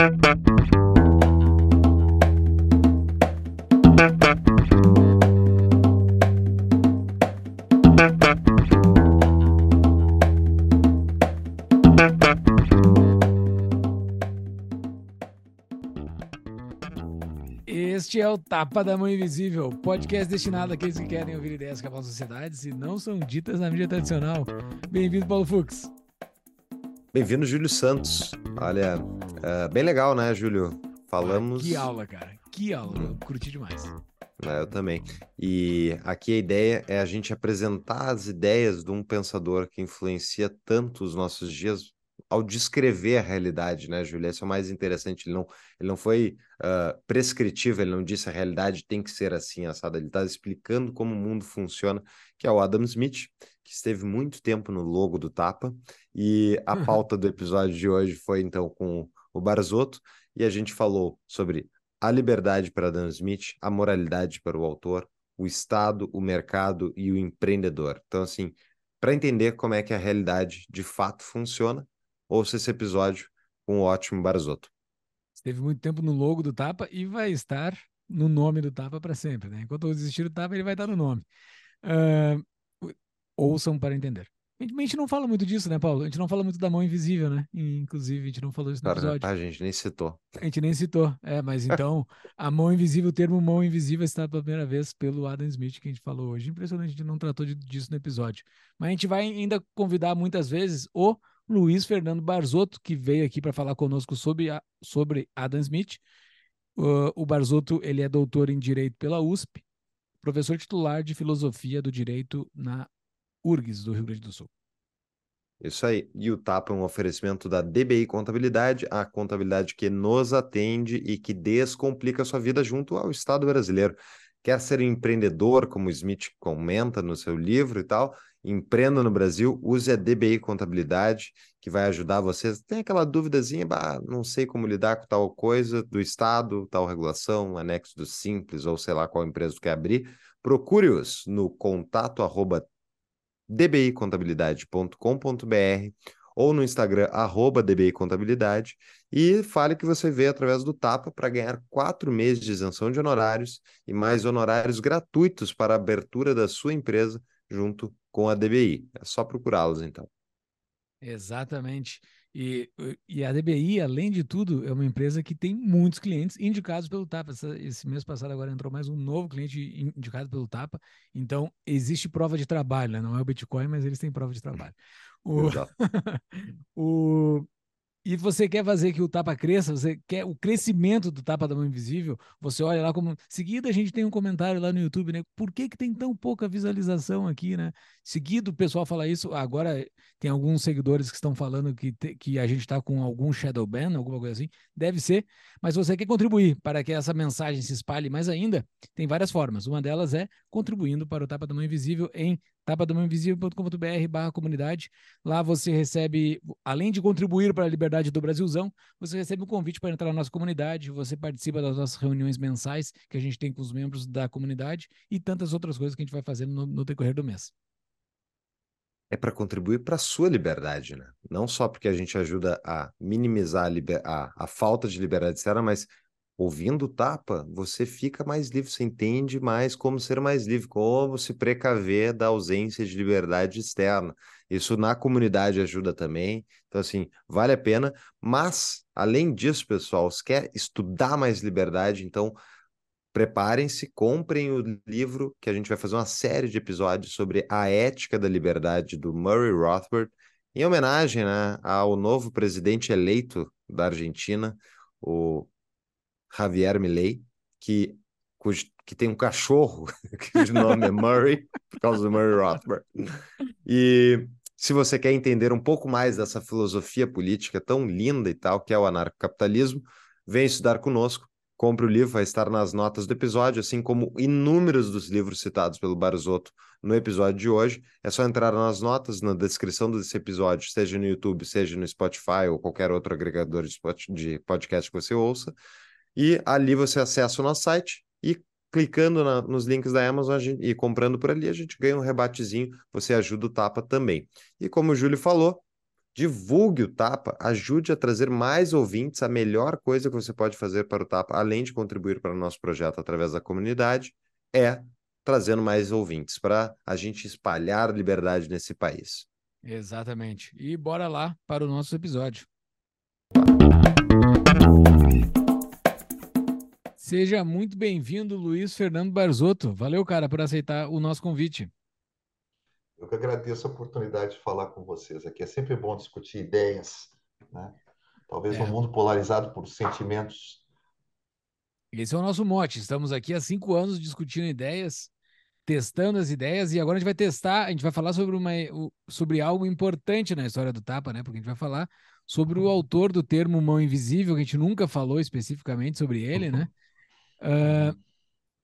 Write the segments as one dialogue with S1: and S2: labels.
S1: Este é o Tapa da Mão Invisível, podcast destinado àqueles que querem ouvir ideias que abalam sociedades e não são ditas na mídia tradicional. Bem-vindo, Paulo Fux.
S2: Bem-vindo, Júlio Santos. Olha, uh, bem legal, né, Júlio? Falamos.
S1: Ah, que aula, cara. Que aula. Eu curti demais.
S2: É, eu também. E aqui a ideia é a gente apresentar as ideias de um pensador que influencia tanto os nossos dias ao descrever a realidade, né, Júlia? Esse é o mais interessante. Ele não, ele não foi uh, prescritivo, ele não disse a realidade tem que ser assim, assada. Ele está explicando como o mundo funciona, que é o Adam Smith, que esteve muito tempo no logo do Tapa. E a pauta do episódio de hoje foi, então, com o Barzotto, e a gente falou sobre a liberdade para Adam Smith, a moralidade para o autor, o Estado, o mercado e o empreendedor. Então, assim, para entender como é que a realidade de fato funciona, ouça esse episódio com o ótimo Barzotto.
S1: Esteve muito tempo no logo do Tapa e vai estar no nome do Tapa para sempre, né? Enquanto eu existir o Tapa, ele vai estar no nome. Uh, ouçam para entender. A gente não fala muito disso, né, Paulo? A gente não fala muito da mão invisível, né? Inclusive, a gente não falou isso no episódio.
S2: A gente nem citou.
S1: A gente nem citou. É, mas então, a mão invisível, o termo mão invisível está pela primeira vez pelo Adam Smith, que a gente falou hoje. Impressionante, a gente não tratou disso no episódio. Mas a gente vai ainda convidar muitas vezes o Luiz Fernando Barzotto, que veio aqui para falar conosco sobre, a, sobre Adam Smith. Uh, o Barzotto ele é doutor em Direito pela USP, professor titular de Filosofia do Direito na URGS, do Rio Grande do Sul.
S2: Isso aí. E o TAPA é um oferecimento da DBI Contabilidade, a contabilidade que nos atende e que descomplica a sua vida junto ao Estado brasileiro. Quer ser empreendedor, como o Smith comenta no seu livro e tal? Empreenda no Brasil, use a DBI Contabilidade, que vai ajudar vocês. Tem aquela duvidazinha, bah, não sei como lidar com tal coisa do Estado, tal regulação, anexo do Simples, ou sei lá qual empresa quer abrir. Procure-os no contato arroba dbicontabilidade.com.br ou no Instagram, arroba dbicontabilidade, e fale que você veio através do Tapa para ganhar quatro meses de isenção de honorários e mais honorários gratuitos para a abertura da sua empresa junto com a DBI. É só procurá-los, então.
S1: Exatamente. E, e a DBI, além de tudo, é uma empresa que tem muitos clientes indicados pelo Tapa. Esse mês passado agora entrou mais um novo cliente indicado pelo Tapa. Então, existe prova de trabalho, né? Não é o Bitcoin, mas eles têm prova de trabalho. O, o, e você quer fazer que o tapa cresça, você quer o crescimento do tapa da mão invisível, você olha lá como. Seguida a gente tem um comentário lá no YouTube, né? Por que, que tem tão pouca visualização aqui, né? Seguido o pessoal fala isso, agora tem alguns seguidores que estão falando que, te, que a gente está com algum shadow ban, alguma coisa assim. Deve ser, mas você quer contribuir para que essa mensagem se espalhe mais ainda, tem várias formas. Uma delas é contribuindo para o Tapa da Mão Invisível em tapadamãoinvisível.com.br barra comunidade. Lá você recebe, além de contribuir para a liberdade do Brasilzão, você recebe um convite para entrar na nossa comunidade, você participa das nossas reuniões mensais que a gente tem com os membros da comunidade e tantas outras coisas que a gente vai fazendo no, no decorrer do mês.
S2: É para contribuir para a sua liberdade, né? Não só porque a gente ajuda a minimizar a, a, a falta de liberdade externa, mas ouvindo tapa, você fica mais livre, você entende mais como ser mais livre, como se precaver da ausência de liberdade externa. Isso na comunidade ajuda também. Então, assim, vale a pena. Mas, além disso, pessoal, se quer estudar mais liberdade, então preparem-se, comprem o livro, que a gente vai fazer uma série de episódios sobre a ética da liberdade do Murray Rothbard, em homenagem né, ao novo presidente eleito da Argentina, o Javier Milei, que, cujo, que tem um cachorro, cujo nome é Murray, por causa do Murray Rothbard. E se você quer entender um pouco mais dessa filosofia política tão linda e tal, que é o anarcocapitalismo, vem estudar conosco. Compre o livro, vai estar nas notas do episódio, assim como inúmeros dos livros citados pelo Barzotto no episódio de hoje. É só entrar nas notas, na descrição desse episódio, seja no YouTube, seja no Spotify ou qualquer outro agregador de podcast que você ouça. E ali você acessa o nosso site e clicando na, nos links da Amazon gente, e comprando por ali, a gente ganha um rebatezinho, você ajuda o Tapa também. E como o Júlio falou, divulgue o Tapa, ajude a trazer mais ouvintes. A melhor coisa que você pode fazer para o Tapa, além de contribuir para o nosso projeto através da comunidade, é trazendo mais ouvintes para a gente espalhar liberdade nesse país.
S1: Exatamente. E bora lá para o nosso episódio. Seja muito bem-vindo, Luiz Fernando Barzotto. Valeu, cara, por aceitar o nosso convite.
S3: Eu que agradeço a oportunidade de falar com vocês aqui. É sempre bom discutir ideias, né? Talvez é. um mundo polarizado por sentimentos.
S1: Esse é o nosso mote. Estamos aqui há cinco anos discutindo ideias, testando as ideias, e agora a gente vai testar, a gente vai falar sobre, uma, sobre algo importante na história do Tapa, né? Porque a gente vai falar sobre o autor do termo mão invisível, que a gente nunca falou especificamente sobre ele, né? Uh,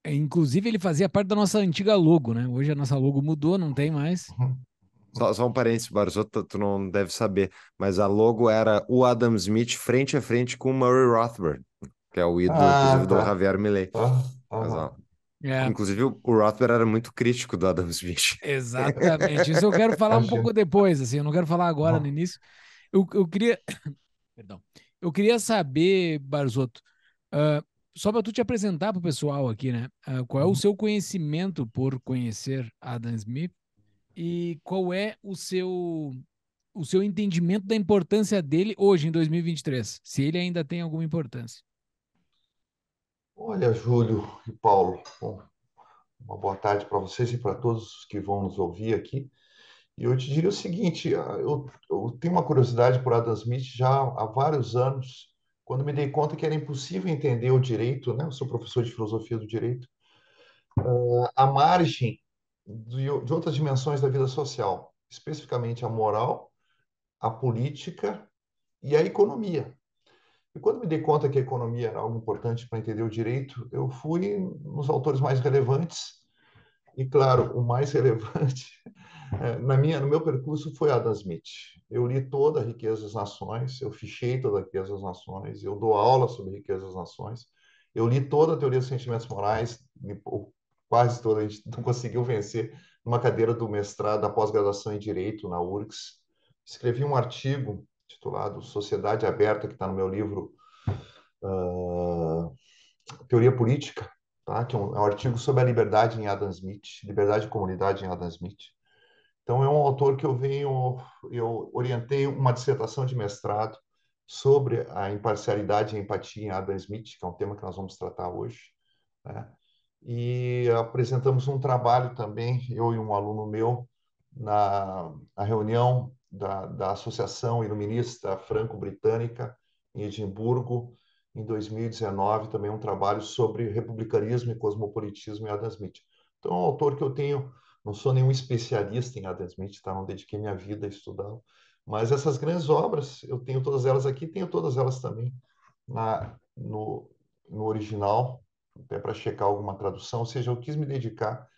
S1: inclusive, ele fazia parte da nossa antiga logo, né? Hoje a nossa logo mudou, não tem mais.
S2: Só, só um parênteses, Barzotto, tu não deve saber, mas a logo era o Adam Smith frente a frente com o Murray Rothbard, que é o ídolo, ah, inclusive, tá. do Javier Milei. Ah, ah, é. Inclusive, o Rothbard era muito crítico do Adam Smith.
S1: Exatamente. Isso eu quero falar um pouco depois, assim, eu não quero falar agora no início. Eu, eu queria. Perdão. Eu queria saber, Barzotto, uh, só para tu te apresentar para o pessoal aqui, né? Uh, qual é o uhum. seu conhecimento por conhecer Adam Smith e qual é o seu o seu entendimento da importância dele hoje em 2023, se ele ainda tem alguma importância?
S3: Olha, Júlio e Paulo, bom, uma boa tarde para vocês e para todos que vão nos ouvir aqui. E eu te diria o seguinte: ah, eu, eu tenho uma curiosidade por Adam Smith já há vários anos quando me dei conta que era impossível entender o direito, né? Eu sou professor de filosofia do direito, uh, à margem de, de outras dimensões da vida social, especificamente a moral, a política e a economia. E quando me dei conta que a economia era algo importante para entender o direito, eu fui nos autores mais relevantes. E, claro, o mais relevante na minha, no meu percurso foi Adam Smith. Eu li toda a Riqueza das Nações, eu fichei toda a Riqueza das Nações, eu dou aula sobre Riqueza das Nações, eu li toda a Teoria dos Sentimentos Morais, quase toda, a gente não conseguiu vencer numa cadeira do mestrado da pós-graduação em Direito na URGS. Escrevi um artigo titulado Sociedade Aberta, que está no meu livro uh, Teoria Política, tá? que é um, é um artigo sobre a liberdade em Adam Smith, liberdade e comunidade em Adam Smith. Então, é um autor que eu venho, eu orientei uma dissertação de mestrado sobre a imparcialidade e empatia em Adam Smith, que é um tema que nós vamos tratar hoje. Né? E apresentamos um trabalho também, eu e um aluno meu, na, na reunião da, da Associação Iluminista Franco-Britânica, em Edimburgo, em 2019, também um trabalho sobre republicanismo e cosmopolitismo em Adam Smith. Então, é um autor que eu tenho não sou nenhum especialista em Adam Smith, tá? Não dediquei minha vida a estudá-lo. Mas essas grandes obras, eu tenho todas elas aqui, tenho todas elas também na, no, no original, até para checar alguma tradução. Ou seja, eu quis me dedicar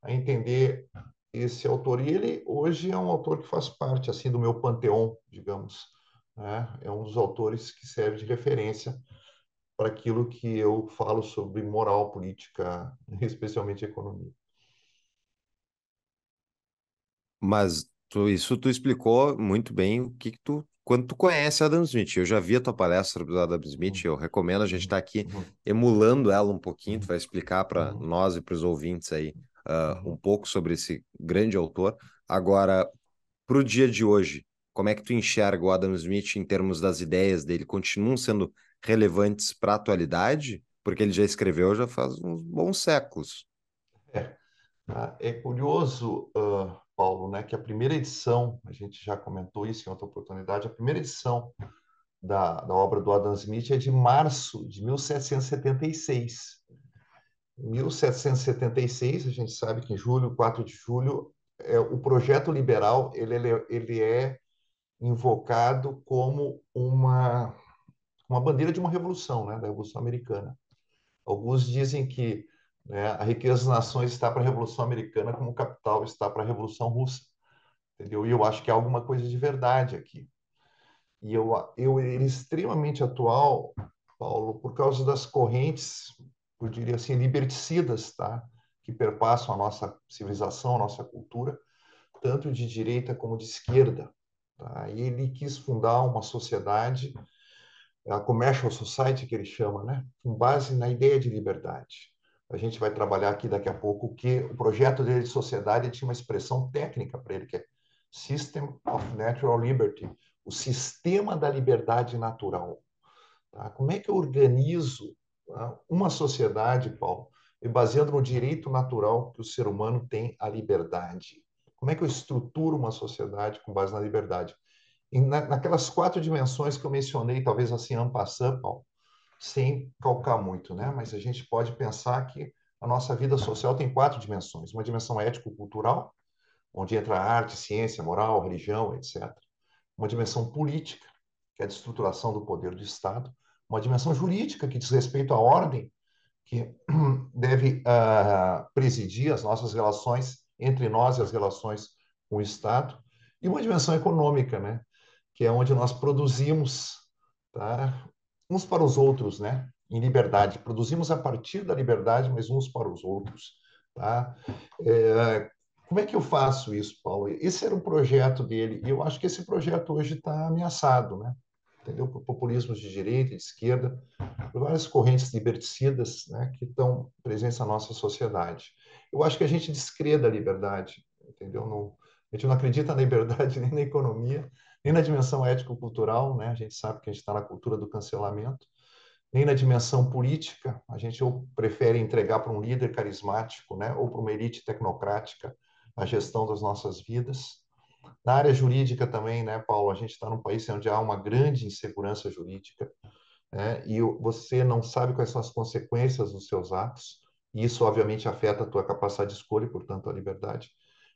S3: a entender esse autor. E ele hoje é um autor que faz parte assim do meu panteão, digamos. Né? É um dos autores que serve de referência para aquilo que eu falo sobre moral, política, especialmente economia.
S2: Mas tu, isso tu explicou muito bem o que, que tu quando tu conhece Adam Smith. Eu já vi a tua palestra sobre Adam Smith, eu recomendo a gente estar tá aqui uhum. emulando ela um pouquinho, tu vai explicar para uhum. nós e para os ouvintes aí uh, um pouco sobre esse grande autor. Agora, para o dia de hoje, como é que tu enxerga o Adam Smith em termos das ideias dele? Continuam sendo relevantes para a atualidade? Porque ele já escreveu já faz uns bons séculos.
S3: É, ah, é curioso uh Paulo, né, que a primeira edição, a gente já comentou isso em outra oportunidade, a primeira edição da, da obra do Adam Smith é de março de 1776. Em 1776, a gente sabe que em julho, 4 de julho, é, o projeto liberal ele, ele, ele é invocado como uma, uma bandeira de uma revolução, né, da Revolução Americana. Alguns dizem que né? A riqueza das nações está para a Revolução Americana como o capital está para a Revolução Russa. Entendeu? E eu acho que há alguma coisa de verdade aqui. E eu, eu ele é extremamente atual, Paulo, por causa das correntes, eu diria assim, liberticidas, tá? que perpassam a nossa civilização, a nossa cultura, tanto de direita como de esquerda. Tá? E ele quis fundar uma sociedade, a Commercial Society, que ele chama, né? com base na ideia de liberdade. A gente vai trabalhar aqui daqui a pouco que o projeto dele de sociedade tinha uma expressão técnica para ele, que é System of Natural Liberty, o sistema da liberdade natural. Tá? Como é que eu organizo tá? uma sociedade, Paulo, baseando no direito natural que o ser humano tem à liberdade? Como é que eu estruturo uma sociedade com base na liberdade? Na, naquelas quatro dimensões que eu mencionei, talvez assim, en passant, Paulo, sem calcar muito, né? Mas a gente pode pensar que a nossa vida social tem quatro dimensões: uma dimensão ético-cultural, onde entra arte, ciência, moral, religião, etc. Uma dimensão política, que é a estruturação do poder do Estado. Uma dimensão jurídica, que diz respeito à ordem, que deve uh, presidir as nossas relações entre nós e as relações com o Estado. E uma dimensão econômica, né? que é onde nós produzimos tá? Uns para os outros, né? em liberdade. Produzimos a partir da liberdade, mas uns para os outros. Tá? É, como é que eu faço isso, Paulo? Esse era o projeto dele, e eu acho que esse projeto hoje está ameaçado, né? entendeu? Por populismos de direita e de esquerda, por várias correntes liberticidas né, que estão presentes na nossa sociedade. Eu acho que a gente descrê da liberdade, entendeu? Não, a gente não acredita na liberdade nem na economia, nem na dimensão ético-cultural, né? A gente sabe que a gente está na cultura do cancelamento, nem na dimensão política. A gente ou prefere entregar para um líder carismático, né? Ou para uma elite tecnocrática a gestão das nossas vidas. Na área jurídica também, né, Paulo? A gente está num país onde há uma grande insegurança jurídica, né? E você não sabe quais são as consequências dos seus atos. E isso, obviamente, afeta a tua capacidade de escolha e, portanto, a liberdade.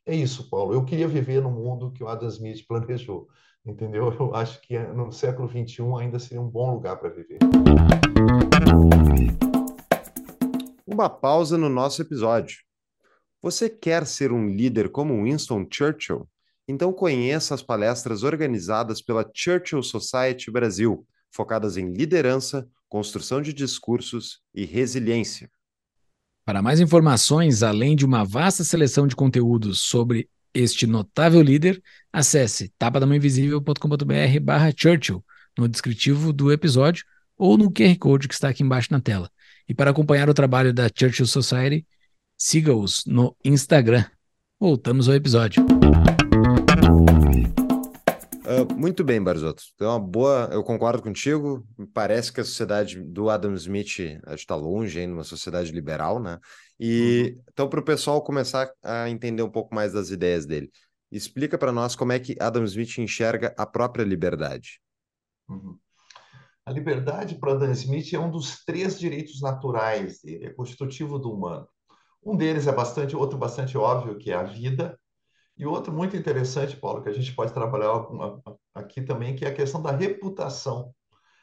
S3: É isso, Paulo. Eu queria viver no mundo que o Adam Smith planejou entendeu? Eu acho que no século XXI ainda seria um bom lugar para viver.
S2: Uma pausa no nosso episódio. Você quer ser um líder como Winston Churchill? Então conheça as palestras organizadas pela Churchill Society Brasil, focadas em liderança, construção de discursos e resiliência.
S1: Para mais informações, além de uma vasta seleção de conteúdos sobre este notável líder, acesse tapadamãoinvisível.com.br barra Churchill no descritivo do episódio ou no QR Code que está aqui embaixo na tela. E para acompanhar o trabalho da Churchill Society, siga-os no Instagram. Voltamos ao episódio.
S2: Uh, muito bem, Barzotto. É uma boa. Eu concordo contigo. Parece que a sociedade do Adam Smith está longe ainda, uma sociedade liberal, né? E uhum. então, para o pessoal começar a entender um pouco mais das ideias dele, explica para nós como é que Adam Smith enxerga a própria liberdade.
S3: Uhum. A liberdade para Adam Smith é um dos três direitos naturais dele, é constitutivo do humano. Um deles é bastante, outro bastante óbvio, que é a vida, e outro muito interessante, Paulo, que a gente pode trabalhar aqui também, que é a questão da reputação.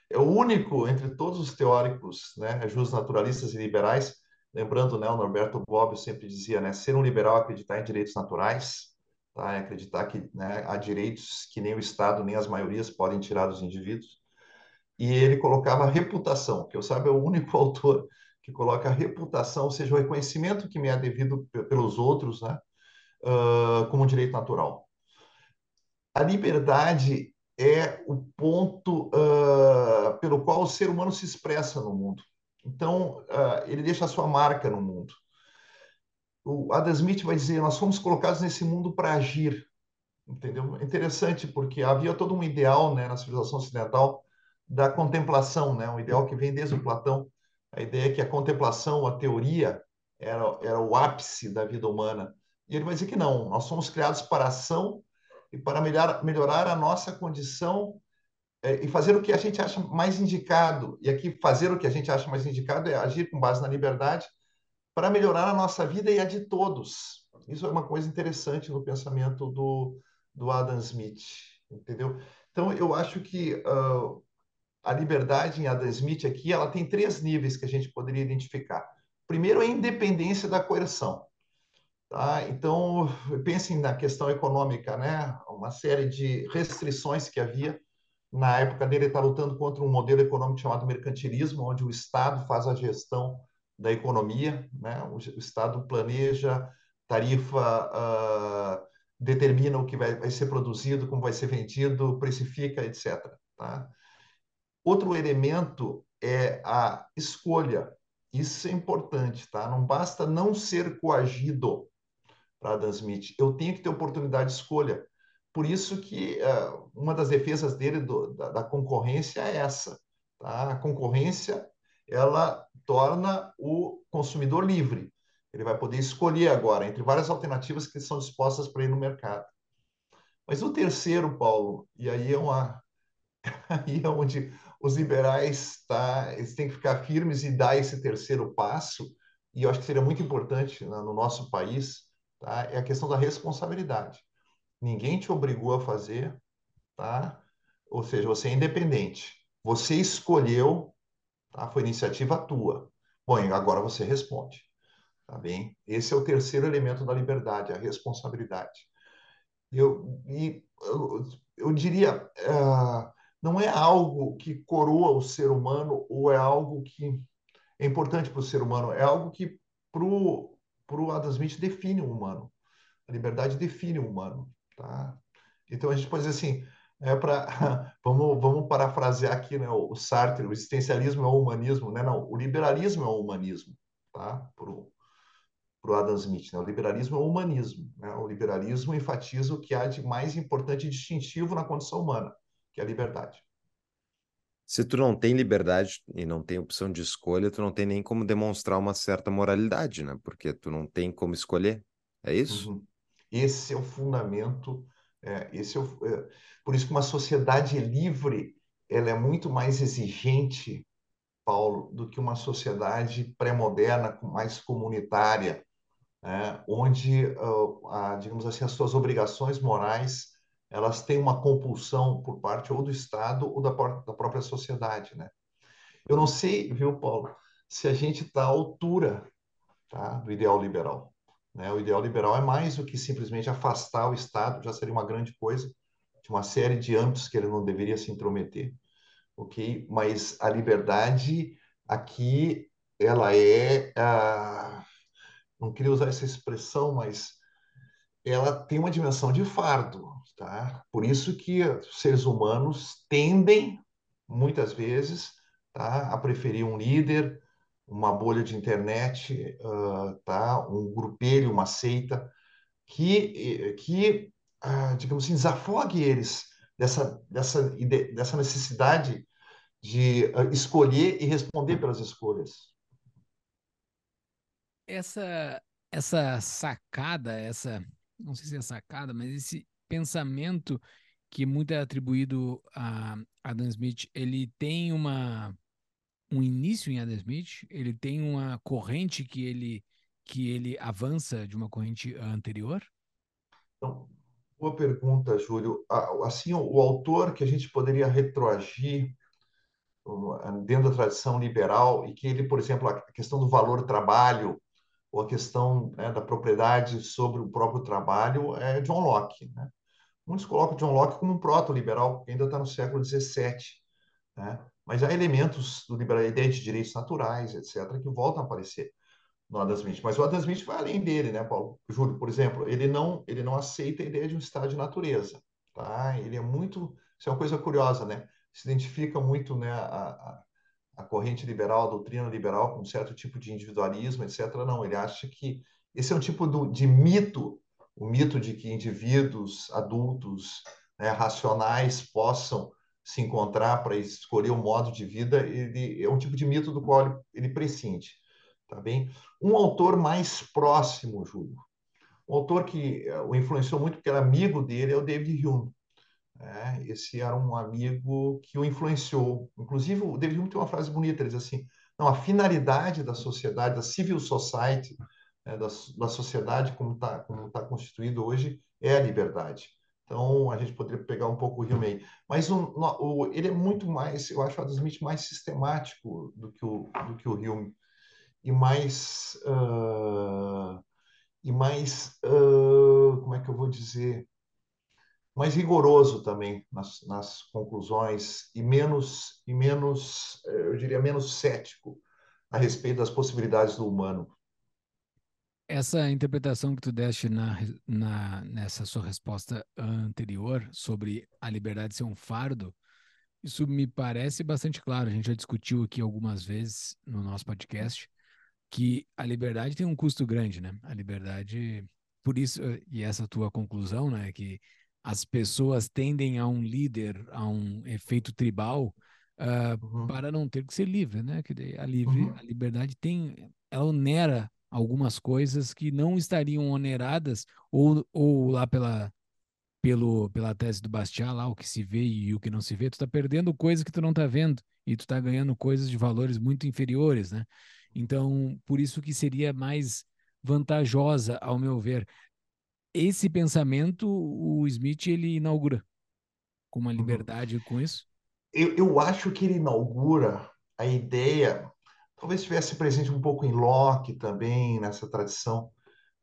S3: É o único entre todos os teóricos, né, justos naturalistas e liberais, lembrando, né, o Norberto Bobbio sempre dizia, né, ser um liberal é acreditar em direitos naturais, tá, é acreditar que né, há direitos que nem o Estado nem as maiorias podem tirar dos indivíduos. E ele colocava reputação, que eu sabe é o único autor que coloca reputação, ou seja, o reconhecimento que me é devido pelos outros, né, uh, como um direito natural. A liberdade é o ponto uh, pelo qual o ser humano se expressa no mundo. Então, uh, ele deixa a sua marca no mundo. O Adam Smith vai dizer: nós fomos colocados nesse mundo para agir. Entendeu? É interessante porque havia todo um ideal né, na civilização ocidental da contemplação, né, um ideal que vem desde o Platão. A ideia é que a contemplação, a teoria, era, era o ápice da vida humana. E ele vai dizer que não, nós somos criados para ação e para melhorar, melhorar a nossa condição e fazer o que a gente acha mais indicado. E aqui, fazer o que a gente acha mais indicado é agir com base na liberdade para melhorar a nossa vida e a de todos. Isso é uma coisa interessante no pensamento do, do Adam Smith, entendeu? Então, eu acho que uh, a liberdade em Adam Smith aqui, ela tem três níveis que a gente poderia identificar. Primeiro, a independência da coerção. Tá? Então, pensem na questão econômica, né? Uma série de restrições que havia. Na época dele, ele está lutando contra um modelo econômico chamado mercantilismo, onde o Estado faz a gestão da economia, né? O, Estado planeja, tarifa uh, determina o que vai, vai ser produzido, como vai ser vendido, precifica, etc. Tá? Outro elemento é a escolha. Isso é importante, tá? Não basta não ser coagido para Adam Smith. Eu tenho que ter oportunidade de escolha. Por isso que uh, uma das defesas dele do, da, da, concorrência é essa. Tá? A concorrência ela torna o consumidor livre. Ele vai poder escolher agora entre várias alternativas que são dispostas para ir no mercado. Mas o terceiro, Paulo, e aí é uma aí é onde os liberais tá, eles têm que ficar firmes e dar esse terceiro passo, e eu acho que seria muito importante né, no nosso país, tá? é a questão da responsabilidade. Ninguém te obrigou a fazer, tá? ou seja, você é independente. Você escolheu, tá? foi iniciativa tua. Bom, agora você responde. Tá bem? Esse é o terceiro elemento da liberdade, a responsabilidade. Eu, e, eu, eu diria, uh, não é algo que coroa o ser humano ou é algo que é importante para o ser humano, é algo que para o Adam Smith define o humano. A liberdade define o humano. Tá? Então a gente pode dizer assim, é para vamos, vamos parafrasear aqui né, o Sartre, o existencialismo é o humanismo, né? Não, o liberalismo é o humanismo, tá? Para o Adam Smith, né? O liberalismo é o humanismo, né? O liberalismo enfatiza o que há de mais importante e distintivo na condição humana, que é a liberdade.
S2: Se tu não tem liberdade e não tem opção de escolha, tu não tem nem como demonstrar uma certa moralidade, né? Porque tu não tem como escolher. É isso? Uhum.
S3: Esse é o fundamento. É, esse é, o, é, por isso que uma sociedade livre ela é muito mais exigente, Paulo, do que uma sociedade pré-moderna, mais comunitária, né? onde, uh, a, digamos assim, as suas obrigações morais elas têm uma compulsão por parte ou do Estado ou da, da própria sociedade, né? Eu não sei, viu, Paulo, se a gente está à altura tá, do ideal liberal. Né? O ideal liberal é mais do que simplesmente afastar o Estado, já seria uma grande coisa, de uma série de âmbitos que ele não deveria se intrometer, ok? Mas a liberdade aqui, ela é, ah, não queria usar essa expressão, mas ela tem uma dimensão de fardo, tá? Por isso que seres humanos tendem, muitas vezes, tá? a preferir um líder, uma bolha de internet, uh, tá? um grupelho, uma seita, que, que uh, digamos assim, desafogue eles dessa, dessa, dessa necessidade de uh, escolher e responder pelas escolhas.
S1: Essa, essa sacada, essa não sei se é sacada, mas esse pensamento que muito é atribuído a Adam Smith, ele tem uma um início em Adam Smith, ele tem uma corrente que ele que ele avança de uma corrente anterior?
S3: Então, boa pergunta, Júlio. Assim, o autor que a gente poderia retroagir dentro da tradição liberal e que ele, por exemplo, a questão do valor trabalho ou a questão né, da propriedade sobre o próprio trabalho é John Locke. Né? Muitos colocam John Locke como um proto-liberal, ainda está no século XVII. Né? Mas há elementos do liberal, ideia de direitos naturais, etc., que voltam a aparecer no Adam Smith. Mas o Adam Smith vai além dele, né, Paulo? Júlio, por exemplo, ele não, ele não aceita a ideia de um estado de natureza. Tá? Ele é muito. Isso é uma coisa curiosa, né? Se identifica muito né, a, a corrente liberal, a doutrina liberal, com um certo tipo de individualismo, etc. Não, ele acha que esse é um tipo do, de mito, o mito de que indivíduos adultos, né, racionais, possam se encontrar para escolher o modo de vida, ele é um tipo de mito do qual ele, prescinde. Tá bem? Um autor mais próximo, Júlio, um autor que eh, o influenciou muito, porque era amigo dele, é o David Hume. É, esse era um amigo que o influenciou. Inclusive, o David Hume tem uma frase bonita, ele diz assim, não, a finalidade da sociedade, da civil society, né, da, da sociedade como está como tá constituído hoje, é a liberdade. Então, a gente poderia pegar um pouco o Hume aí. Mas o, ele é muito mais, eu acho o Adam Smith mais sistemático do que o, do que o Hume. E mais... Uh, e mais... Uh, como é que eu vou dizer? mais rigoroso também nas, nas conclusões e menos, e menos, eh, eu diria, menos cético a respeito das possibilidades do humano.
S1: Essa interpretação que tu deste na, na, nessa sua resposta anterior sobre a liberdade ser um fardo, isso me parece bastante claro. A gente já discutiu aqui algumas vezes no nosso podcast que a liberdade tem um custo grande, né? A liberdade, por isso, e essa tua conclusão, né, que as pessoas tendem a um líder, a um efeito tribal, uh, uhum. para não ter que ser livre, né? Que a, livre, uhum. a liberdade tem, ela onera algumas coisas que não estariam oneradas ou, ou lá pela pelo pela tese do Bastiat lá o que se vê e o que não se vê, tu está perdendo coisas que tu não está vendo e tu está ganhando coisas de valores muito inferiores, né? Então, por isso que seria mais vantajosa, ao meu ver. Esse pensamento o Smith ele inaugura com uma uhum. liberdade com isso?
S3: Eu, eu acho que ele inaugura a ideia talvez estivesse presente um pouco em Locke também, nessa tradição,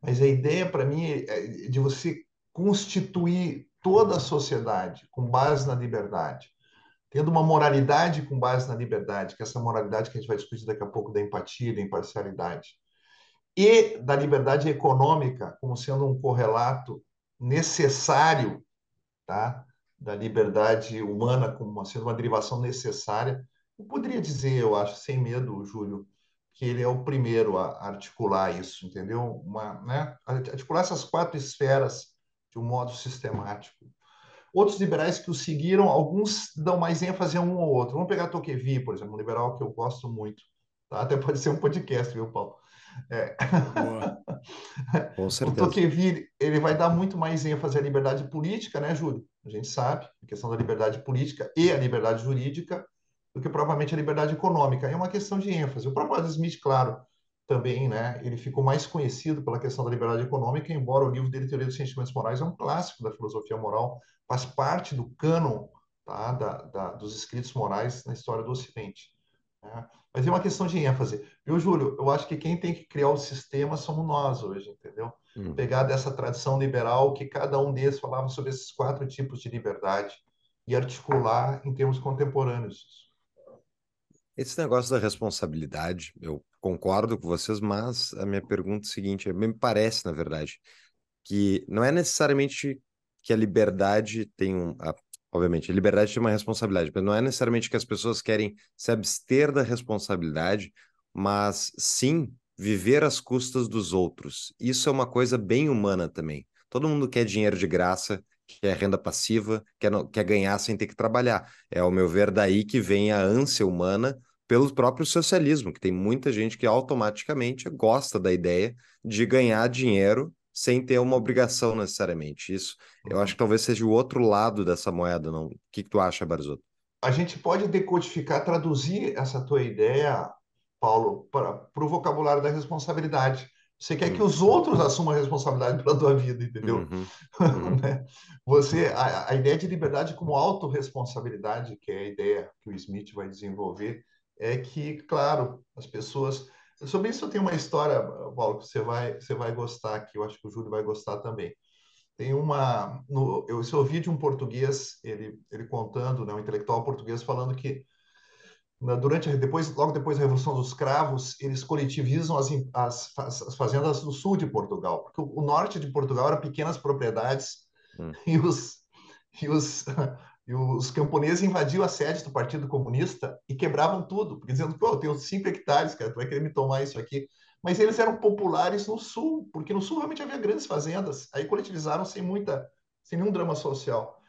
S3: mas a ideia para mim é de você constituir toda a sociedade com base na liberdade, tendo uma moralidade com base na liberdade, que é essa moralidade que a gente vai discutir daqui a pouco da empatia, da imparcialidade, e da liberdade econômica como sendo um correlato necessário, tá? da liberdade humana como sendo uma derivação necessária eu poderia dizer, eu acho, sem medo, Júlio, que ele é o primeiro a articular isso, entendeu? Uma, né? Articular essas quatro esferas de um modo sistemático. Outros liberais que o seguiram, alguns dão mais ênfase a um ou outro. Vamos pegar Tocqueville, por exemplo, um liberal que eu gosto muito. Tá? Até pode ser um podcast, viu, Paulo? É.
S2: Com certeza.
S3: O Tocqueville ele vai dar muito mais ênfase à liberdade política, né, Júlio? A gente sabe, a questão da liberdade política e a liberdade jurídica, do que propriamente a liberdade econômica. É uma questão de ênfase. O próprio Adam Smith, claro, também, né, ele ficou mais conhecido pela questão da liberdade econômica, embora o livro dele, Teoria dos Sentimentos Morais, é um clássico da filosofia moral, faz parte do cânon tá, da, da, dos escritos morais na história do Ocidente. Né? Mas é uma questão de ênfase. Viu, Júlio? Eu acho que quem tem que criar o sistema somos nós hoje, entendeu? Hum. Pegar dessa tradição liberal que cada um deles falava sobre esses quatro tipos de liberdade e articular em termos contemporâneos.
S2: Esse negócio da responsabilidade, eu concordo com vocês, mas a minha pergunta é a seguinte: me parece, na verdade, que não é necessariamente que a liberdade tem um. A, obviamente, a liberdade tem uma responsabilidade, mas não é necessariamente que as pessoas querem se abster da responsabilidade, mas sim viver às custas dos outros. Isso é uma coisa bem humana também. Todo mundo quer dinheiro de graça, quer renda passiva, quer, quer ganhar sem ter que trabalhar. É, ao meu ver, daí que vem a ânsia humana pelo próprio socialismo, que tem muita gente que automaticamente gosta da ideia de ganhar dinheiro sem ter uma obrigação necessariamente. Isso, eu acho que talvez seja o outro lado dessa moeda, não? O que, que tu acha, Barzotto?
S3: A gente pode decodificar, traduzir essa tua ideia, Paulo, para o vocabulário da responsabilidade. Você quer que os outros assumam a responsabilidade pela tua vida, entendeu? Uhum. Uhum. Né? Você, a, a, ideia de liberdade como autorresponsabilidade, que é a ideia que o Smith vai desenvolver, é que, claro, as pessoas. Sobre isso eu tenho uma história, Paulo, que você vai, você vai gostar, que eu acho que o Júlio vai gostar também. Tem uma. No, eu, eu ouvi de um português, ele, ele contando, né, um intelectual português, falando que durante depois logo depois da revolução dos cravos eles coletivizam as, as, as fazendas do sul de Portugal porque o, o, norte de Portugal eram pequenas propriedades hum. e os e os e os camponeses invadiam a sede do Partido Comunista e quebravam tudo porque dizendo pô eu tenho cinco hectares cara tu vai querer me tomar isso aqui mas eles eram populares no sul porque no sul realmente havia grandes fazendas aí coletivizaram sem muita sem nenhum drama social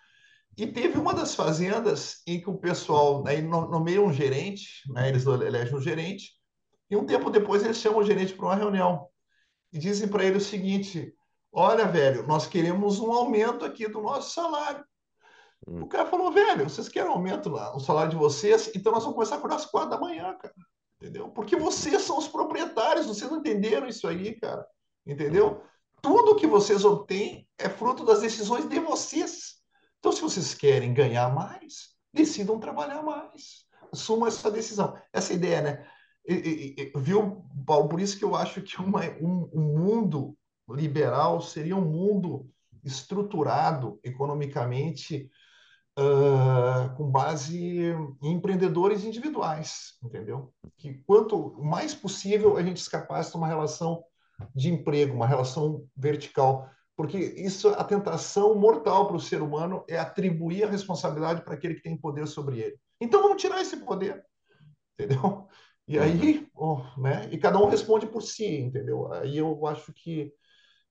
S3: e teve uma das fazendas em que o pessoal aí nomeia um gerente, né, eles elegem um gerente, e um tempo depois eles chamam o gerente para uma reunião e dizem para ele o seguinte: Olha, velho, nós queremos um aumento aqui do nosso salário. Hum. O cara falou: Velho, vocês querem aumento lá, o salário de vocês? Então nós vamos começar a acordar às quatro da manhã, cara. Entendeu? Porque vocês são os proprietários, vocês não entenderam isso aí, cara. Entendeu? Tudo que vocês obtêm é fruto das decisões de vocês. Então, se vocês querem ganhar mais, decidam trabalhar mais. Assumam essa decisão. Essa ideia, né? E, e, viu, Paulo? Por isso que eu acho que uma, um, um mundo liberal seria um mundo estruturado economicamente uh, com base em empreendedores individuais, entendeu? Que quanto mais possível a gente escapasse de uma relação de emprego, uma relação vertical, porque isso a tentação mortal para o ser humano é atribuir a responsabilidade para aquele que tem poder sobre ele. Então vamos tirar esse poder, entendeu? E aí, oh, né? E cada um responde por si, entendeu? Aí eu acho que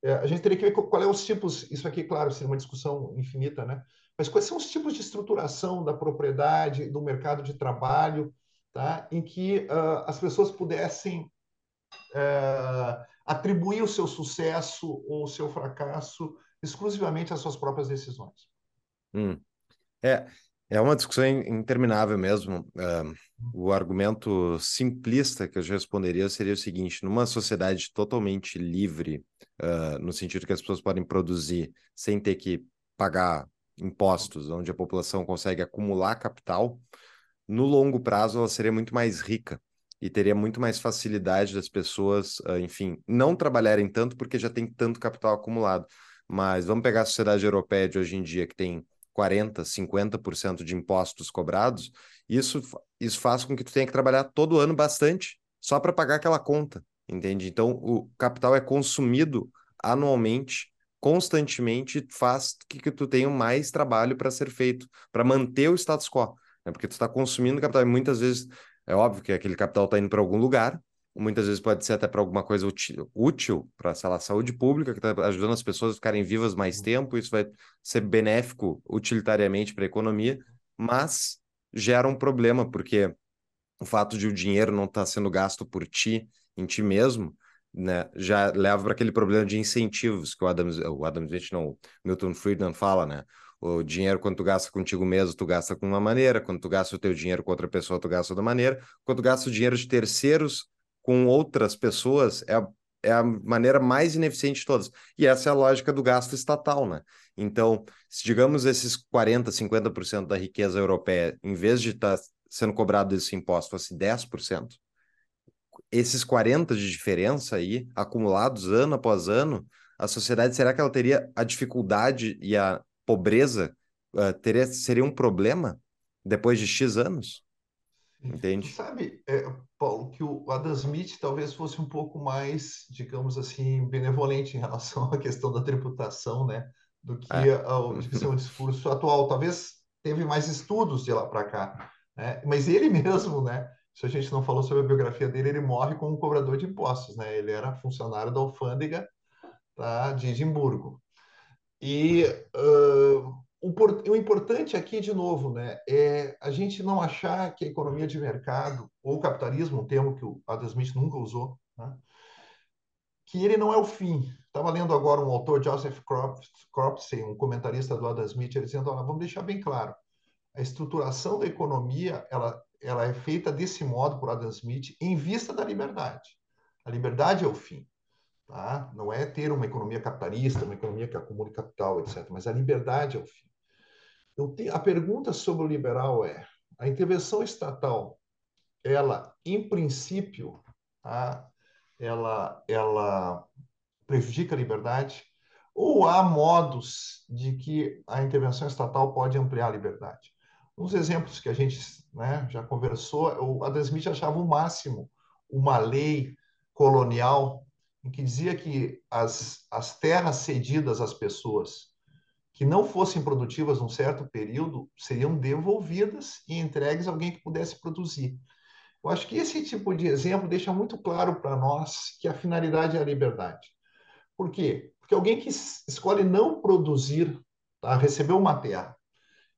S3: é, a gente teria que ver qual é os tipos. Isso aqui, claro, seria uma discussão infinita, né? Mas quais são os tipos de estruturação da propriedade, do mercado de trabalho, tá? Em que uh, as pessoas pudessem uh, atribuir o seu sucesso ou o seu fracasso exclusivamente às suas próprias decisões.
S2: Hum. É, é uma discussão interminável mesmo. Uh, o argumento simplista que eu responderia seria o seguinte: numa sociedade totalmente livre, uh, no sentido que as pessoas podem produzir sem ter que pagar impostos, onde a população consegue acumular capital, no longo prazo ela seria muito mais rica e teria muito mais facilidade das pessoas, uh, enfim, não trabalharem tanto porque já tem tanto capital acumulado. Mas vamos pegar a sociedade europeia de hoje em dia, que tem 40%, 50% de impostos cobrados, isso, isso faz com que tu tenha que trabalhar todo ano bastante só para pagar aquela conta, entende? Então, o capital é consumido anualmente, constantemente, faz que, que tu tenha mais trabalho para ser feito, para manter o status quo, né? porque tu está consumindo capital e muitas vezes é óbvio que aquele capital está indo para algum lugar, muitas vezes pode ser até para alguma coisa útil, para, sei lá, saúde pública, que está ajudando as pessoas a ficarem vivas mais uhum. tempo, isso vai ser benéfico utilitariamente para a economia, mas gera um problema, porque o fato de o dinheiro não estar tá sendo gasto por ti, em ti mesmo, né, já leva para aquele problema de incentivos que o Adam, o Adam Smith, não, o Milton Friedman fala, né? O dinheiro, quando tu gasta contigo mesmo, tu gasta com uma maneira. Quando tu gasta o teu dinheiro com outra pessoa, tu gasta de outra maneira. Quando tu gasta o dinheiro de terceiros com outras pessoas, é a, é a maneira mais ineficiente de todas. E essa é a lógica do gasto estatal, né? Então, se digamos esses 40%, 50% da riqueza europeia, em vez de estar tá sendo cobrado esse imposto, fosse 10%, esses 40% de diferença aí, acumulados ano após ano, a sociedade, será que ela teria a dificuldade e a pobreza uh, teria, seria um problema depois de X anos? Entende?
S3: Tu sabe, é, Paulo, que o Adam Smith talvez fosse um pouco mais, digamos assim, benevolente em relação à questão da tributação, né? Do que é. ao seu discurso atual. Talvez teve mais estudos de lá para cá. Né? Mas ele mesmo, né? Se a gente não falou sobre a biografia dele, ele morre como um cobrador de impostos, né? Ele era funcionário da alfândega tá, de Edimburgo. E uh, o, importante aqui, de novo, né, é a gente não achar que a economia de mercado, ou capitalismo, um termo que o Adam Smith nunca usou, né, que ele não é o fim. Estava lendo agora um autor, Joseph Cropsey, um comentarista do Adam Smith, ele dizendo, vamos deixar bem claro, a estruturação da economia ela, ela é feita desse modo por Adam Smith em vista da liberdade. A liberdade é o fim. Tá? Não é ter uma economia capitalista, uma economia que acumule capital, etc. Mas a liberdade é o fim. Então, a pergunta sobre o liberal é: a intervenção estatal, ela, em princípio, tá? ela, ela prejudica a liberdade? Ou há modos de que a intervenção estatal pode ampliar a liberdade? Uns exemplos que a gente né, já conversou, o Adam Smith achava o máximo uma lei colonial em que dizia que as, as terras cedidas às pessoas que não fossem produtivas num certo período seriam devolvidas e entregues a alguém que pudesse produzir. Eu acho que esse tipo de exemplo deixa muito claro para nós que a finalidade é a liberdade. Por quê? Porque alguém que escolhe não produzir, tá? recebeu uma terra,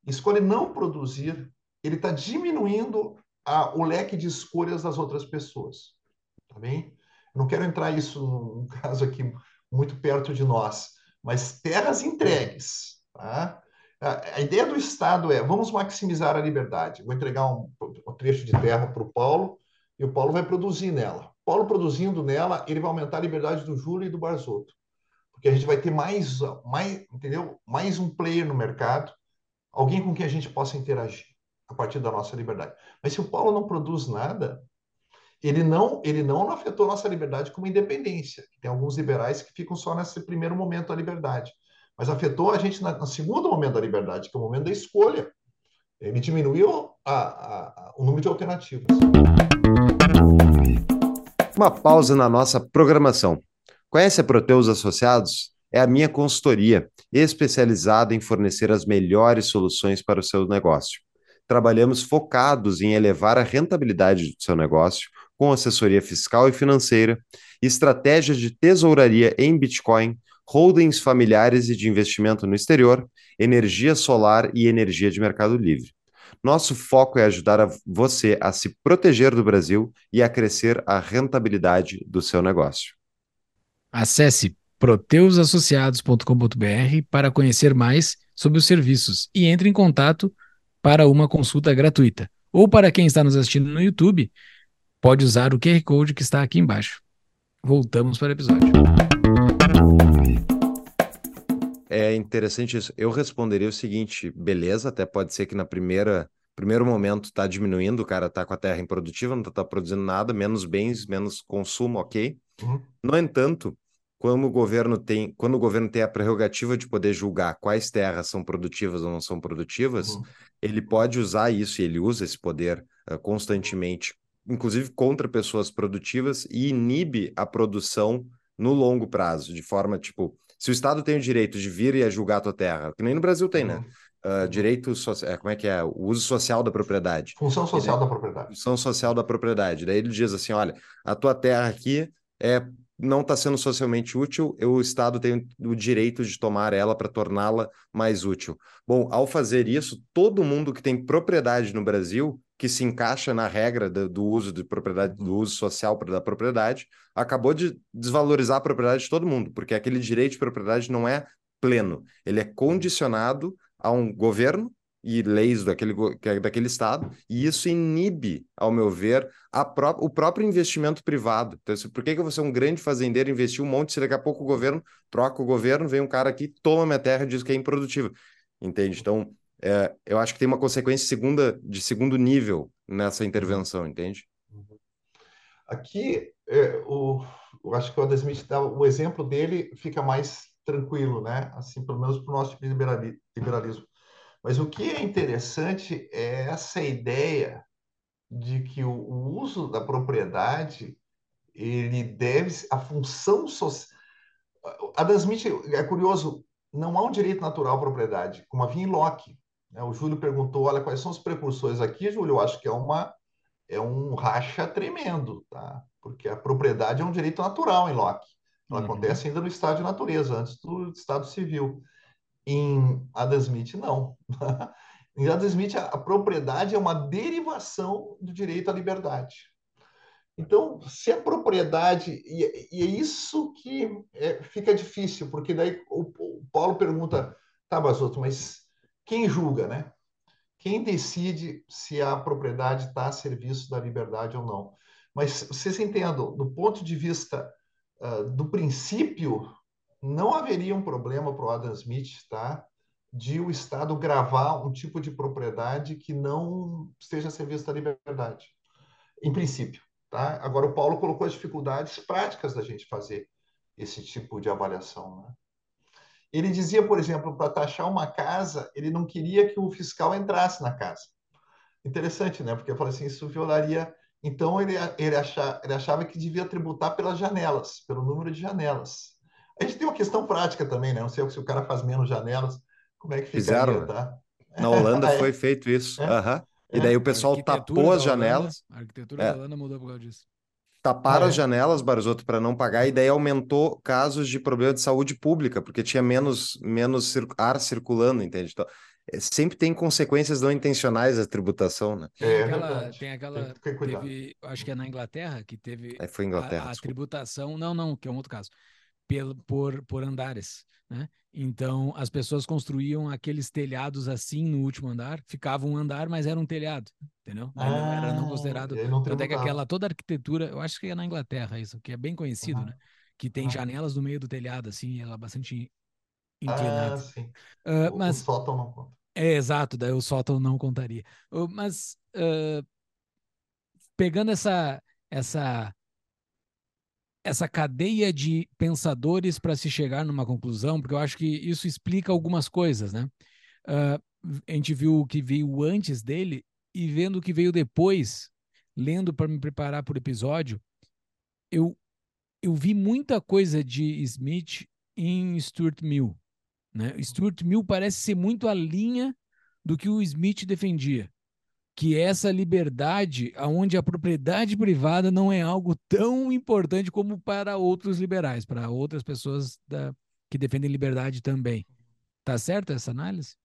S3: escolhe não produzir, ele está diminuindo a, o leque de escolhas das outras pessoas. Tá bem? Não quero entrar isso num caso aqui muito perto de nós, mas terras entregues. Tá? A, ideia do Estado é: vamos maximizar a liberdade. Vou entregar um, um trecho de terra para o Paulo e o Paulo vai produzir nela. Paulo produzindo nela, ele vai aumentar a liberdade do Júlio e do Barzotto, porque a gente vai ter mais, mais, entendeu? Mais um player no mercado, alguém com quem a gente possa interagir a partir da nossa liberdade. Mas se o Paulo não produz nada, ele não, ele não afetou nossa liberdade como independência. Tem alguns liberais que ficam só nesse primeiro momento da liberdade. Mas afetou a gente no segundo momento da liberdade, que é o momento da escolha. Ele diminuiu a, a, a, o número de alternativas.
S2: Uma pausa na nossa programação. Conhece a Proteus Associados? É a minha consultoria, especializada em fornecer as melhores soluções para o seu negócio. Trabalhamos focados em elevar a rentabilidade do seu negócio, com assessoria fiscal e financeira, estratégias de tesouraria em Bitcoin, holdings familiares e de investimento no exterior, energia solar e energia de mercado livre. Nosso foco é ajudar a você a se proteger do Brasil e a crescer a rentabilidade do seu negócio.
S1: Acesse proteusassociados.com.br para conhecer mais sobre os serviços e entre em contato para uma consulta gratuita. Ou para quem está nos assistindo no YouTube, pode usar o QR Code que está aqui embaixo. Voltamos para o episódio.
S2: É interessante isso. Eu responderia o seguinte, beleza, até pode ser que na primeira primeiro momento está diminuindo, o cara está com a terra improdutiva, não está produzindo nada, menos bens, menos consumo, ok. Uhum. No entanto, quando o governo tem, quando o governo tem a prerrogativa de poder julgar quais terras são produtivas ou não são produtivas, uhum. ele pode usar isso e ele usa esse poder uh, constantemente, inclusive contra pessoas produtivas e inibe a produção no longo prazo, de forma tipo, se o Estado tem o direito de vir e julgar a tua terra, que nem no Brasil tem, né? Uh, direito social, como é que é? O uso social da propriedade.
S3: Função social ele, da propriedade.
S2: Função social da propriedade. Daí ele diz assim: olha, a tua terra aqui é não está sendo socialmente útil, o Estado tem o direito de tomar ela para torná-la mais útil. Bom, ao fazer isso, todo mundo que tem propriedade no Brasil, que se encaixa na regra do, do uso de propriedade, do uso social da propriedade, acabou de desvalorizar a propriedade de todo mundo, porque aquele direito de propriedade não é pleno, ele é condicionado a um governo e leis daquele, é daquele Estado, e isso inibe, ao meu ver, pró o próprio investimento privado. Então, por que, que eu vou ser um grande fazendeiro, investir um monte, se daqui a pouco o governo troca o governo, vem um cara aqui, toma minha terra e diz que é improdutiva? Entende? Então, é, eu acho que tem uma consequência segunda, de segundo nível nessa intervenção, entende? Uhum.
S3: Aqui, é, o, eu acho que o Adam Smith dá, o exemplo dele fica mais tranquilo, né? Assim, pelo menos para o nosso liberalismo. Mas o que é interessante é essa ideia de que o, o uso da propriedade ele deve a função social. Adam Smith é curioso, não há um direito natural à propriedade, como havia em Locke. Né? O Júlio perguntou, olha, quais são os precursores aqui, Júlio? Eu acho que é uma é um racha tremendo, tá? Porque a propriedade é um direito natural em Locke. Ela uhum. acontece ainda no estado de natureza, antes do estado civil. Em Adam Smith, não. em Adam Smith, a, a propriedade é uma derivação do direito à liberdade. Então, se a propriedade. E, e é isso que é, fica difícil, porque daí o, o Paulo pergunta, tá, Basoto, mas quem julga, né? Quem decide se a propriedade está a serviço da liberdade ou não? Mas vocês entendam, do ponto de vista uh, do princípio não haveria um problema para o Adam Smith, tá? De o Estado gravar um tipo de propriedade que não esteja a serviço da liberdade, em princípio, tá? Agora o Paulo colocou as dificuldades práticas da gente fazer esse tipo de avaliação, né? Ele dizia, por exemplo, para taxar uma casa, ele não queria que o fiscal entrasse na casa. Interessante, né? Porque eu falei assim, isso violaria. Então ele, ele, achava, ele achava que devia tributar pelas janelas, pelo número de janelas. A gente tem uma questão prática também, né? Não sei se o cara faz menos janelas, como é que fica Fizeram,
S2: né? tá? Na Holanda foi feito isso. É. Uhum. E daí o pessoal tapou as janelas.
S1: a arquitetura é. da Holanda mudou por causa disso.
S2: Taparam ah, as janelas, Barzotto, para não pagar, e daí aumentou casos de problema de saúde pública, porque tinha menos, menos ar circulando, entende? Então, é, sempre tem consequências não intencionais a tributação, né?
S1: É, aquela, tem aquela, tem teve, acho que é na Inglaterra, que teve
S2: é, foi Inglaterra,
S1: a, a tributação, não, não, que é um outro caso, pelo, por, por andares, né? Então, as pessoas construíam aqueles telhados assim no último andar, ficava um andar, mas era um telhado, entendeu? Ah, não, era não considerado. Não Até que aquela toda a arquitetura, eu acho que é na Inglaterra isso, que é bem conhecido, né? Que tem janelas no meio do telhado, assim, ela é bastante inclinada. Ah, sim.
S3: Uh, mas, o sótão não conta.
S1: É, exato, daí o sótão não contaria. Uh, mas, uh, pegando essa, essa essa cadeia de pensadores para se chegar numa conclusão, porque eu acho que isso explica algumas coisas, né? Uh, a gente viu o que veio antes dele e vendo o que veio depois, lendo para me preparar para o episódio, eu eu vi muita coisa de Smith em Stuart Mill. Né? Stuart Mill parece ser muito a linha do que o Smith defendia, que essa liberdade, onde a propriedade privada não é algo tão importante como para outros liberais, para outras pessoas da, que defendem liberdade também. Tá certo essa análise?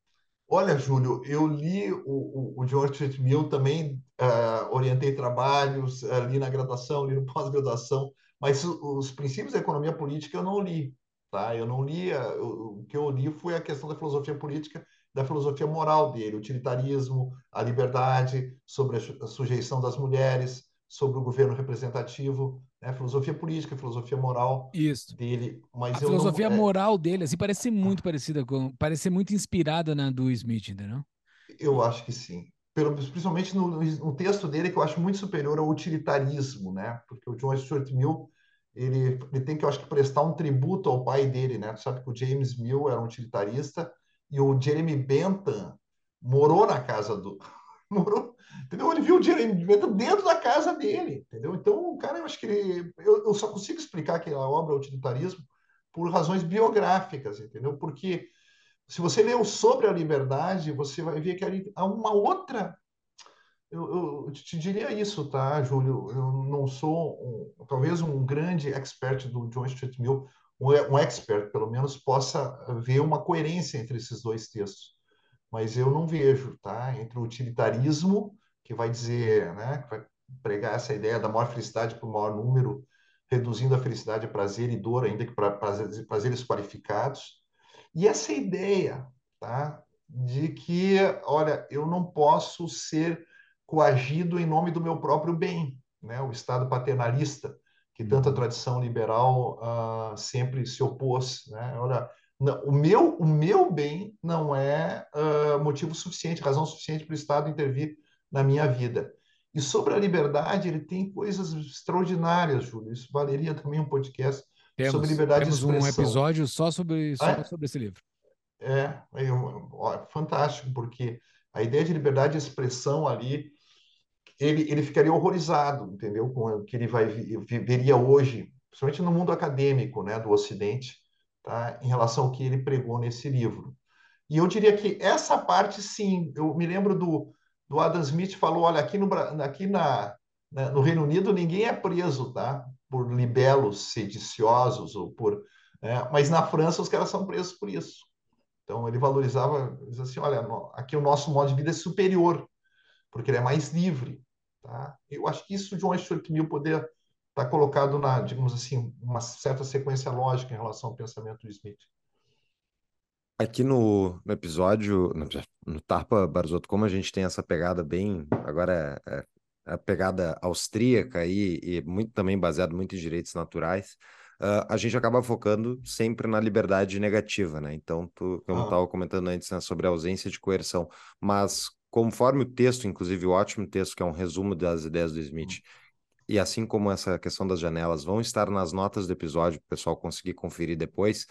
S3: Olha, Júlio, eu li o, o, o George Mill também, uh, orientei trabalhos, uh, li na graduação, li no pós-graduação, mas os princípios da economia política eu não li, tá? Eu não li, uh, o, o que eu li foi a questão da filosofia política, da filosofia moral dele, o utilitarismo, a liberdade, sobre a sujeição das mulheres, sobre o governo representativo, né? filosofia política, filosofia moral
S1: Isso.
S3: dele. Mas
S1: a filosofia
S3: não,
S1: é... moral dele, assim, parece ser muito parecida com, parece ser muito inspirada na do Smith, entendeu?
S3: Eu acho que sim. Pelo, principalmente no, no, texto dele, que eu acho muito superior ao utilitarismo, né? Porque o John Stuart Mill, ele, ele tem que, eu acho que, prestar um tributo ao pai dele, né? Tu sabe que o James Mill era um utilitarista e o Jeremy Bentham morou na casa do... morou Entendeu? Ele viu o Jeremy Bentham dentro da casa dele, entendeu? Então, o cara, eu acho que ele, eu, eu só consigo explicar que a obra é utilitarismo por razões biográficas, entendeu? Porque se você leu sobre a liberdade, você vai ver que ali há uma outra. Eu, eu, te diria isso, tá, Júlio? Eu não sou, um, talvez, um grande expert do John Stuart Mill, um, expert, pelo menos, possa ver uma coerência entre esses dois textos. Mas eu não vejo, tá? Entre o utilitarismo que vai dizer, né, que vai pregar essa ideia da maior felicidade para o maior número, reduzindo a felicidade a prazer e dor, ainda que para prazeres qualificados. E essa ideia tá, de que, olha, eu não posso ser coagido em nome do meu próprio bem, né? o Estado paternalista, que tanta uhum. tradição liberal uh, sempre se opôs. Né? Olha, não, o, meu, o meu bem não é uh, motivo suficiente, razão suficiente para o Estado intervir na minha vida. E sobre a liberdade, ele tem coisas extraordinárias, Júlio. Isso valeria também um podcast
S1: temos,
S3: sobre liberdade
S1: temos
S3: de expressão.
S1: um episódio só sobre, só sobre esse livro.
S3: É, é, é, fantástico, porque a ideia de liberdade de expressão ali, ele, ele ficaria horrorizado, entendeu? Com o que ele vai veria hoje, principalmente no mundo acadêmico, né, do Ocidente, tá? em relação ao que ele pregou nesse livro. E eu diria que essa parte, sim, eu me lembro do, do Adam Smith falou, olha, aqui no, aqui na, né, no Reino Unido ninguém é preso, tá? Por libelos sediciosos ou por... Né? Mas na França os caras são presos por isso. Então ele valorizava, dizia assim, olha, aqui o nosso modo de vida é superior, porque ele é mais livre, tá? Eu acho que isso John Stuart Mill poder estar tá colocado na, digamos assim, uma certa sequência lógica em relação ao pensamento do Smith.
S2: Aqui no, no episódio, no, no Tarpa Barzotto, como a gente tem essa pegada bem, agora é, é a pegada austríaca e, e muito também baseado muito em direitos naturais, uh, a gente acaba focando sempre na liberdade negativa, né? Então, tu, como eu estava comentando antes, né, sobre a ausência de coerção, mas conforme o texto, inclusive o ótimo texto, que é um resumo das ideias do Smith, e assim como essa questão das janelas, vão estar nas notas do episódio, para o pessoal conseguir conferir depois.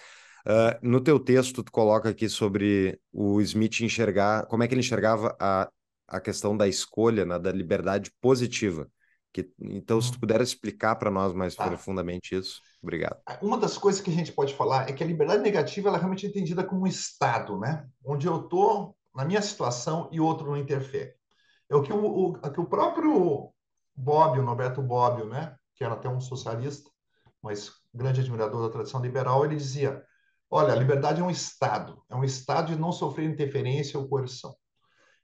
S2: Uh, no teu texto, tu coloca aqui sobre o Smith enxergar, como é que ele enxergava a, a questão da escolha, né, da liberdade positiva. Que, então, se tu uhum. puder explicar para nós mais tá. profundamente isso, obrigado.
S3: Uma das coisas que a gente pode falar é que a liberdade negativa ela é realmente entendida como um estado, né? Onde eu estou na minha situação e outro não interfere. É o que o, o, o que o próprio Bobbio, Norberto Bobbio, né? Que era até um socialista, mas grande admirador da tradição liberal, ele dizia Olha, a liberdade é um estado, é um estado de não sofrer interferência ou coerção.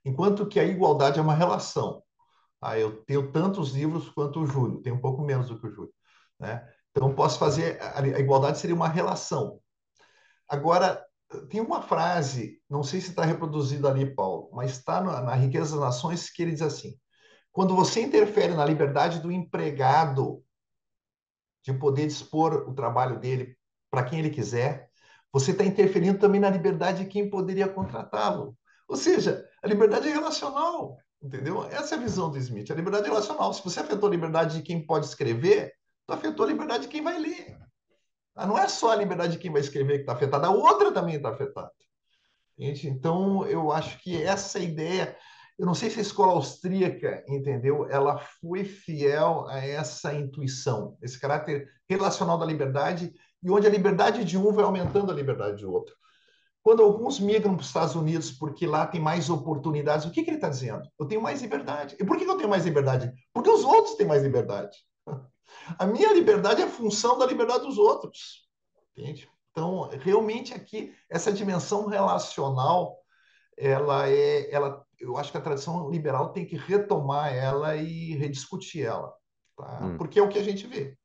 S3: Enquanto que a igualdade é uma relação. Ah, eu tenho tantos livros quanto o Júlio, tenho um pouco menos do que o Júlio. Né? Então, posso fazer. A igualdade seria uma relação. Agora, tem uma frase, não sei se está reproduzida ali, Paulo, mas está na, na Riqueza das Nações, que ele diz assim: quando você interfere na liberdade do empregado de poder dispor o trabalho dele para quem ele quiser, você está interferindo também na liberdade de quem poderia contratá-lo. Ou seja, a liberdade é relacional, entendeu? Essa é a visão do Smith. A liberdade é relacional. Se você afetou a liberdade de quem pode escrever, tu afetou a liberdade de quem vai ler. Ah, não é só a liberdade de quem vai escrever que está afetada, a outra também está afetada. Gente, então, eu acho que essa ideia eu não sei se a escola austríaca, entendeu? Ela foi fiel a essa intuição, esse caráter relacional da liberdade, e onde a liberdade de um vai aumentando a liberdade de outro. Quando alguns migram para os Estados Unidos porque lá tem mais oportunidades, o que, que ele está dizendo? Eu tenho mais liberdade. E por que eu tenho mais liberdade? Porque os outros têm mais liberdade. A minha liberdade é função da liberdade dos outros. Entende? Então, realmente aqui, essa dimensão relacional, ela é, ela, eu acho que a tradição liberal tem que retomar ela e rediscutir ela, tá? Hum. porque é o que a gente vê.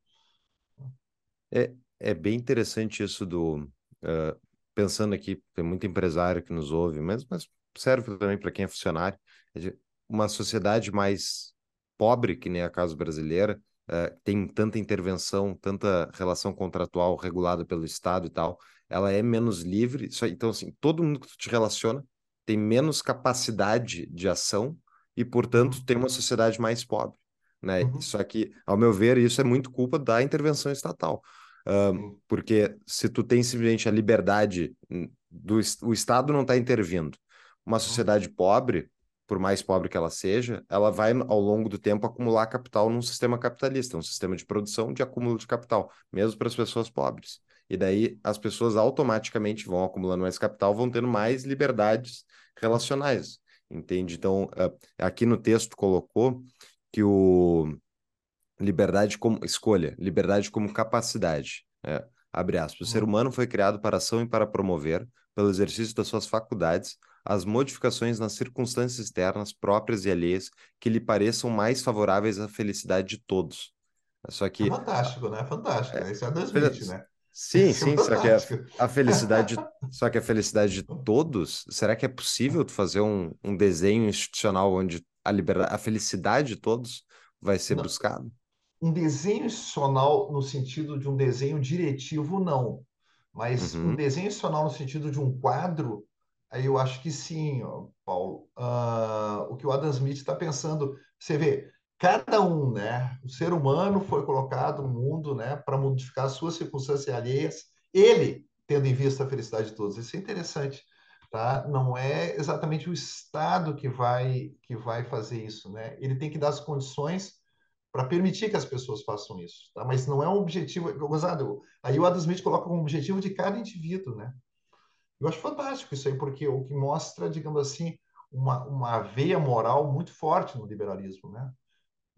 S2: É, é bem interessante isso do. Uh, pensando aqui, tem muito empresário que nos ouve, mas, mas serve também para quem é funcionário. É uma sociedade mais pobre, que nem a casa brasileira, uh, tem tanta intervenção, tanta relação contratual regulada pelo Estado e tal, ela é menos livre. Então, assim, todo mundo que tu te relaciona tem menos capacidade de ação e, portanto, uhum. tem uma sociedade mais pobre. Né? Uhum. Só que, ao meu ver, isso é muito culpa da intervenção estatal. Uh, porque se tu tem simplesmente a liberdade hum, do o Estado não está intervindo, uma uhum. sociedade pobre por mais pobre que ela seja, ela vai, ao longo do tempo, acumular capital num sistema capitalista, um sistema de produção de acúmulo de capital, mesmo para as pessoas pobres. E daí as pessoas automaticamente vão acumulando mais capital, vão tendo mais liberdades relacionais, entende? Então, aqui no texto colocou que o liberdade como escolha, liberdade como capacidade. É, abre aspas. O ser uhum. humano foi criado para ação e para promover, pelo exercício das suas faculdades, as modificações nas circunstâncias externas próprias e alheias que lhe pareçam mais favoráveis à felicidade de todos. Só que
S3: é fantástico, né? Fantástico. É, Isso é 2020, né?
S2: Sim, é sim, só que a, a, felicidade, só que a felicidade de todos, será que é possível tu fazer um, um desenho institucional onde a liberdade, a felicidade de todos vai ser não. buscada?
S3: Um desenho institucional no sentido de um desenho diretivo, não. Mas uhum. um desenho institucional no sentido de um quadro, Aí eu acho que sim, Paulo. Uh, o que o Adam Smith está pensando, você vê, cada um, né? O ser humano foi colocado no mundo, né, para modificar as suas circunstâncias alheias, ele tendo em vista a felicidade de todos. Isso é interessante, tá? Não é exatamente o Estado que vai que vai fazer isso, né? Ele tem que dar as condições para permitir que as pessoas façam isso, tá? Mas não é um objetivo, gozado. Aí o Adam Smith coloca como objetivo de cada indivíduo, né? Eu acho fantástico isso aí, porque o que mostra, digamos assim, uma, uma veia moral muito forte no liberalismo, né?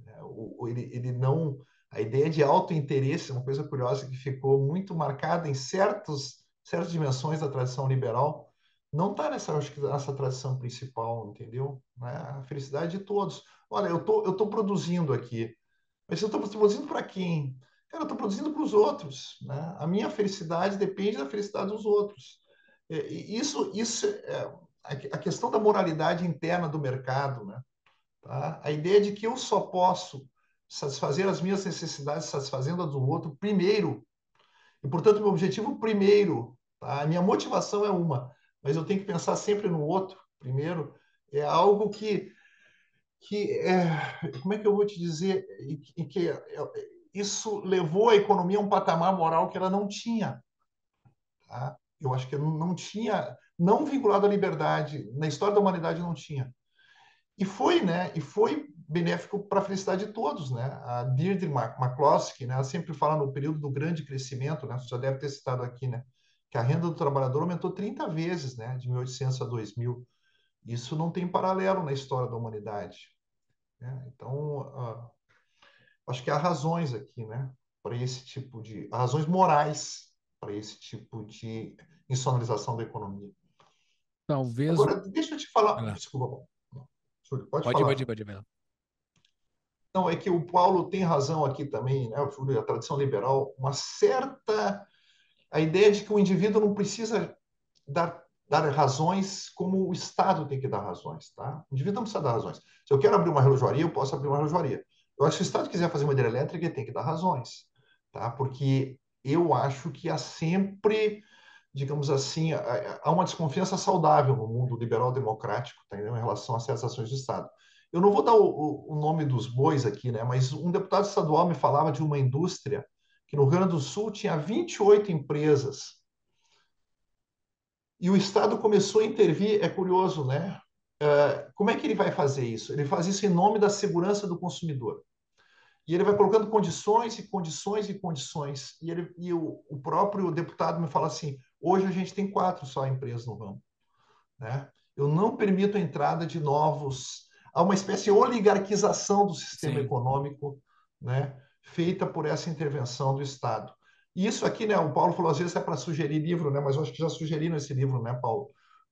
S3: É, o, ele, ele não... A ideia de auto-interesse, uma coisa curiosa que ficou muito marcada em certos, certas dimensões da tradição liberal, não está nessa, acho que nessa tradição principal, entendeu? Né? A felicidade de todos. Olha, eu tô, eu tô produzindo aqui, mas eu estou produzindo para quem? Cara, eu estou produzindo para os outros. Né? A minha felicidade depende da felicidade dos outros. É, isso, isso é a questão da moralidade interna do mercado, né? Tá? A ideia de que eu só posso satisfazer as minhas necessidades satisfazendo a do outro primeiro. E, portanto, meu objetivo primeiro, tá? a minha motivação é uma, mas eu tenho que pensar sempre no outro primeiro. É algo que, que é, como é que eu vou te dizer, e que é, isso levou a economia a um patamar moral que ela não tinha. Tá? Eu acho que não tinha, não vinculado à liberdade, na história da humanidade não tinha. E foi, né? E foi benéfico para a felicidade de todos, né? A Deirdre McCloskey, né? Ela sempre fala no período do grande crescimento, né? Você já deve ter citado aqui, né? Que a renda do trabalhador aumentou 30 vezes, né? De 1800 a 2000. Isso não tem paralelo na história da humanidade. Né? Então, uh, acho que há razões aqui, né? Para esse tipo de... razões morais para esse tipo de insonorização da economia.
S1: Talvez.
S3: Agora, deixa eu te falar. Ah. Desculpa,
S1: Júlio, pode, pode falar. Pode, pode, pode.
S3: Não, é que o Paulo tem razão aqui também, né, Júlio, a tradição liberal, uma certa. a ideia de que o indivíduo não precisa dar, dar razões como o Estado tem que dar razões. Tá? O indivíduo não precisa dar razões. Se eu quero abrir uma relojoaria, eu posso abrir uma relojoaria. Eu acho que se o Estado quiser fazer uma hidrelétrica, ele tem que dar razões. Tá? Porque eu acho que há sempre digamos assim, há uma desconfiança saudável no mundo liberal-democrático tá, em relação a certas ações de Estado. Eu não vou dar o, o, nome dos bois aqui, né, mas um deputado estadual me falava de uma indústria que no Rio Grande do Sul tinha 28 empresas. E o Estado começou a intervir, é curioso, né? uh, como é que ele vai fazer isso? Ele faz isso em nome da segurança do consumidor. E ele vai colocando condições e condições e condições. E, ele, e o, o próprio deputado me fala assim: hoje a gente tem quatro só empresas no ramo. Né? Eu não permito a entrada de novos. Há uma espécie de oligarquização do sistema Sim. econômico, né? feita por essa intervenção do Estado. E isso aqui, né, o Paulo falou, às vezes é para sugerir livro, né, mas eu acho que já sugeri nesse livro, né, Paulo?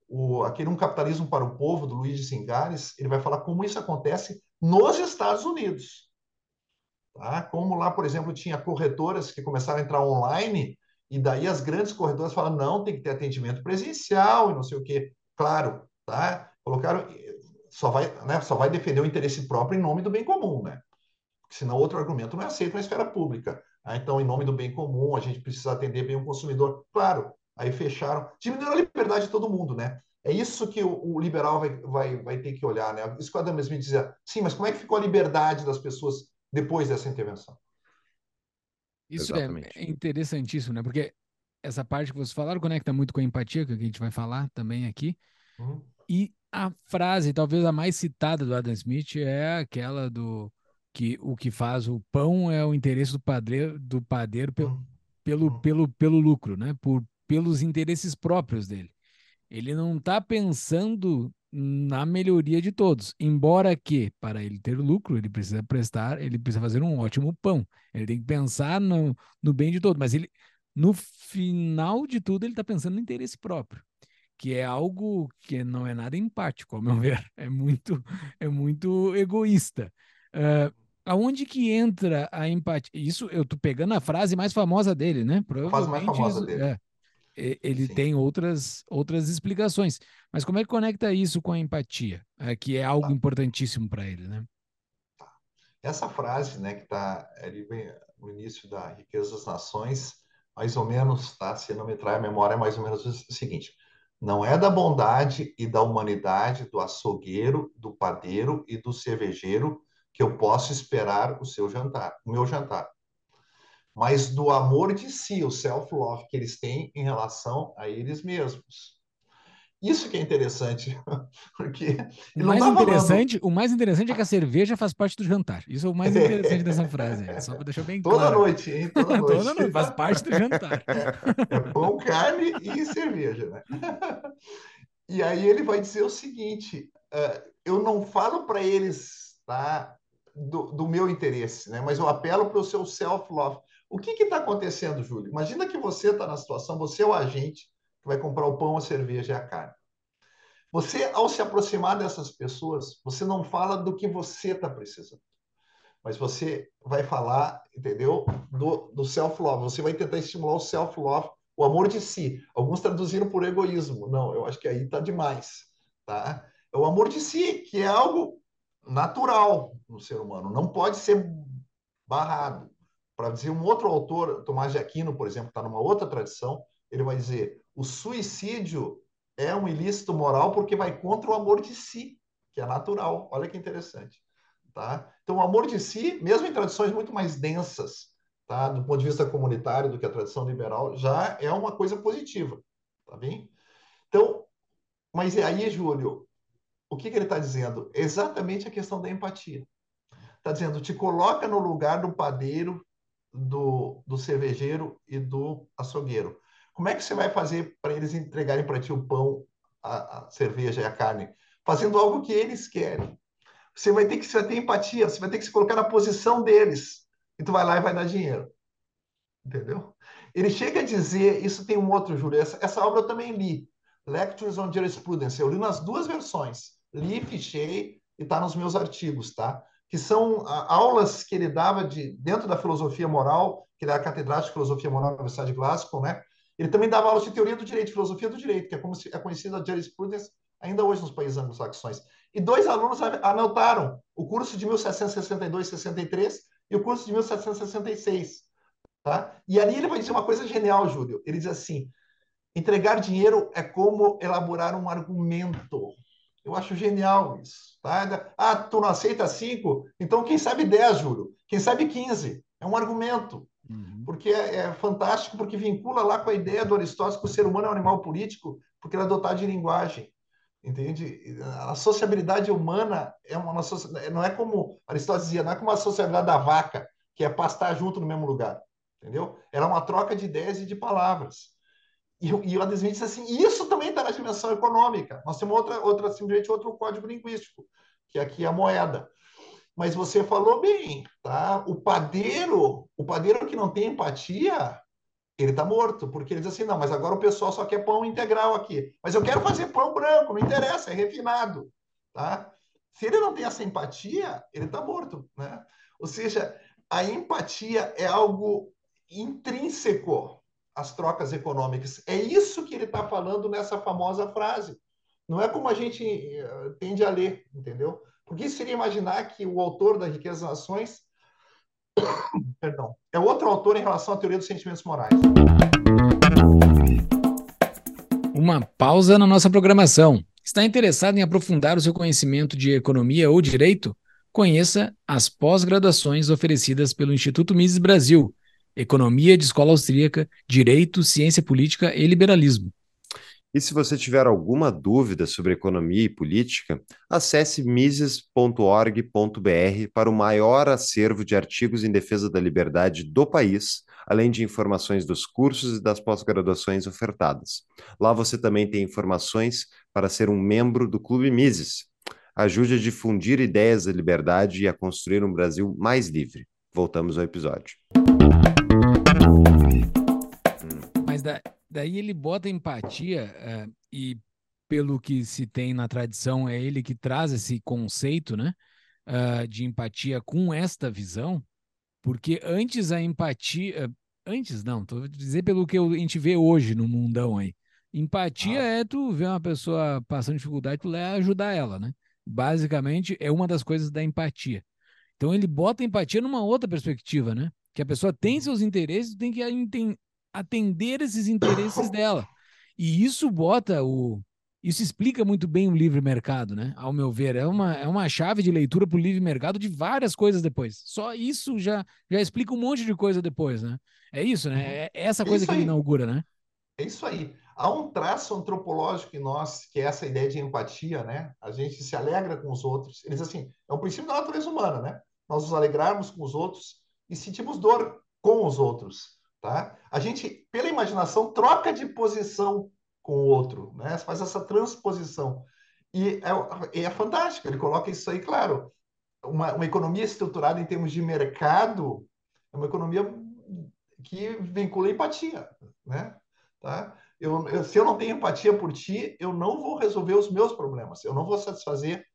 S3: O, aquele Um Capitalismo para o Povo, do Luiz de Singares, ele vai falar como isso acontece nos Estados Unidos. Tá? Como lá, por exemplo, tinha corretoras que começaram a entrar online, e daí as grandes corretoras falam, não, tem que ter atendimento presencial e não sei o quê. Claro, tá? Colocaram, só vai, né, só vai defender o interesse próprio em nome do bem comum, né? Senão outro argumento não é aceito na esfera pública. Ah, então, em nome do bem comum, a gente precisa atender bem o consumidor. Claro, aí fecharam. Diminuíram a liberdade de todo mundo, né? É isso que o, o liberal vai, vai, vai ter que olhar, né? Isso que o Adam Smith dizia. Sim, mas como é que ficou a liberdade das pessoas depois dessa intervenção?
S1: Isso é Exatamente. é interessantíssimo, né? Porque essa parte que vocês falaram conecta muito com a empatia, que a gente vai falar também aqui. Uhum. E a frase, talvez a mais citada do Adam Smith, é aquela do que o que faz o pão é o interesse do padeiro, do padeiro pelo, hum. pelo, pelo, pelo lucro, né? Por, pelos interesses próprios dele. Ele não está pensando na melhoria de todos, embora que para ele ter lucro ele precisa prestar, ele precisa fazer um ótimo pão. Ele tem que pensar no, no bem de todos, mas ele no final de tudo ele está pensando no interesse próprio, que é algo que não é nada empático, ao meu ver, é muito é muito egoísta. Uh, aonde que entra a empatia? Isso eu tô pegando a frase mais famosa dele, né?
S3: Provavelmente, a frase mais famosa dele. É,
S1: ele Sim. tem outras, outras explicações. Mas como é que conecta isso com a empatia? É, que é algo tá. importantíssimo para ele, né?
S3: Tá. Essa frase, né, que está ali no início da Riqueza das Nações, mais ou menos, tá? Se não me trai a memória, é mais ou menos o seguinte: não é da bondade e da humanidade do açougueiro, do padeiro e do cervejeiro que eu posso esperar o seu jantar, o meu jantar. Mas do amor de si, o self-love que eles têm em relação a eles mesmos. Isso que é interessante, porque
S1: o mais tá interessante, falando... o mais interessante é que a cerveja faz parte do jantar. Isso é o mais interessante dessa frase. Só para deixar bem
S3: Toda
S1: claro.
S3: noite, hein? Toda noite. Toda noite,
S1: faz parte do jantar.
S3: É, é pão, carne e cerveja, né? E aí ele vai dizer o seguinte: uh, eu não falo para eles, tá? do, do meu interesse, né? mas eu apelo para o seu self-love. O que está acontecendo, Júlio? Imagina que você está na situação, você é o agente que vai comprar o pão, a cerveja e a carne. Você, ao se aproximar dessas pessoas, você não fala do que você está precisando, mas você vai falar, entendeu? Do, do self-love. Você vai tentar estimular o self-love, o amor de si. Alguns traduziram por egoísmo. Não, eu acho que aí está demais. Tá? É o amor de si, que é algo natural no ser humano, não pode ser barrado. Para dizer um outro autor, Tomás de Aquino, por exemplo, está numa outra tradição, ele vai dizer: o suicídio é um ilícito moral porque vai contra o amor de si, que é natural. Olha que interessante. Tá? Então, o amor de si, mesmo em tradições muito mais densas, tá? do ponto de vista comunitário do que a tradição liberal, já é uma coisa positiva. Tá bem? Então, mas e aí, Júlio, o que, que ele está dizendo? Exatamente a questão da empatia. Está dizendo, te coloca no lugar do padeiro, do, do cervejeiro e do açougueiro. Como é que você vai fazer para eles entregarem para ti o pão, a, a, cerveja e a carne? Fazendo algo que eles querem. Você vai ter que ter empatia, você vai ter que se colocar na posição deles. E tu vai lá e vai dar dinheiro. Entendeu? Ele chega a dizer, isso tem um outro, Júlio, essa, essa obra eu também li, Lectures on Jurisprudence, eu li nas duas versões li, fichei e está nos meus artigos, tá? Que são aulas que ele dava de dentro da filosofia moral, que ele era catedrático de filosofia moral na Universidade de Glasgow, né? Ele também dava aulas de teoria do direito, filosofia do direito, que é como é conhecida a jurisprudência ainda hoje nos países anglo-saxões. E dois alunos anotaram o curso de 1762-63 e o curso de 1766. Tá? E ali ele vai dizer uma coisa genial, Júlio. Ele diz assim: entregar dinheiro é como elaborar um argumento. Eu acho genial isso. Tá? Ah, tu não aceita cinco? Então, quem sabe 10, Júlio? Quem sabe 15? É um argumento. Uhum. Porque é, é, fantástico, porque vincula lá com a ideia do Aristóteles que o ser humano é um animal político, porque ele é dotado de linguagem. entende? A sociabilidade humana é uma, uma não é como Aristóteles dizia, não é como a sociabilidade da vaca, que é pastar junto no mesmo lugar, entendeu? Era uma troca de ideias e de palavras. E, e o Adam disse assim, isso também está na dimensão econômica. Nós temos outra, outra, simplesmente outro código linguístico, que aqui é a moeda. Mas você falou bem, tá? O padeiro, o padeiro que não tem empatia, ele está morto, porque ele diz assim, não, mas agora o pessoal só quer pão integral aqui. Mas eu quero fazer pão branco, não interessa, é refinado, tá? Se ele não tem essa empatia, ele está morto, né? Ou seja, a empatia é algo intrínseco às trocas econômicas. É isso que ele está falando nessa famosa frase. Não é como a gente eh, tende a ler, entendeu? Porque seria imaginar que o autor da Riqueza das Nações perdão, é outro autor em relação à teoria dos sentimentos morais.
S1: Uma pausa na nossa programação. Está interessado em aprofundar o seu conhecimento de economia ou direito? Conheça as pós-graduações oferecidas pelo Instituto Mises Brasil, Economia de Escola Austríaca, Direito, Ciência Política e Liberalismo.
S2: E se você tiver alguma dúvida sobre economia e política, acesse mises.org.br para o maior acervo de artigos em defesa da liberdade do país, além de informações dos cursos e das pós-graduações ofertadas. Lá você também tem informações para ser um membro do Clube Mises. Ajude a difundir ideias da liberdade e a construir um Brasil mais livre. Voltamos ao episódio.
S1: Mas da, daí ele bota empatia uh, e pelo que se tem na tradição é ele que traz esse conceito, né, uh, de empatia com esta visão, porque antes a empatia, uh, antes não, tô dizer pelo que a gente vê hoje no mundão aí. Empatia ah. é tu ver uma pessoa passando dificuldade, tu ajudar ela, né? Basicamente é uma das coisas da empatia. Então ele bota a empatia numa outra perspectiva, né? Que a pessoa tem uhum. seus interesses, tem que atender esses interesses dela. E isso bota o. Isso explica muito bem o livre mercado, né? Ao meu ver, é uma, é uma chave de leitura para o livre mercado de várias coisas depois. Só isso já, já explica um monte de coisa depois, né? É isso, né? Uhum. É essa coisa que ele inaugura, né?
S3: É isso aí. Há um traço antropológico em nós, que é essa ideia de empatia, né? A gente se alegra com os outros. Eles, assim, é um princípio da natureza humana, né? Nós nos alegrarmos com os outros e sentimos dor com os outros. Tá? A gente, pela imaginação, troca de posição com o outro, né? faz essa transposição. E é, é fantástico, ele coloca isso aí, claro. Uma, uma economia estruturada em termos de mercado é uma economia que vincula empatia. Né? Tá? Eu, eu, se eu não tenho empatia por ti, eu não vou resolver os meus problemas, eu não vou satisfazer,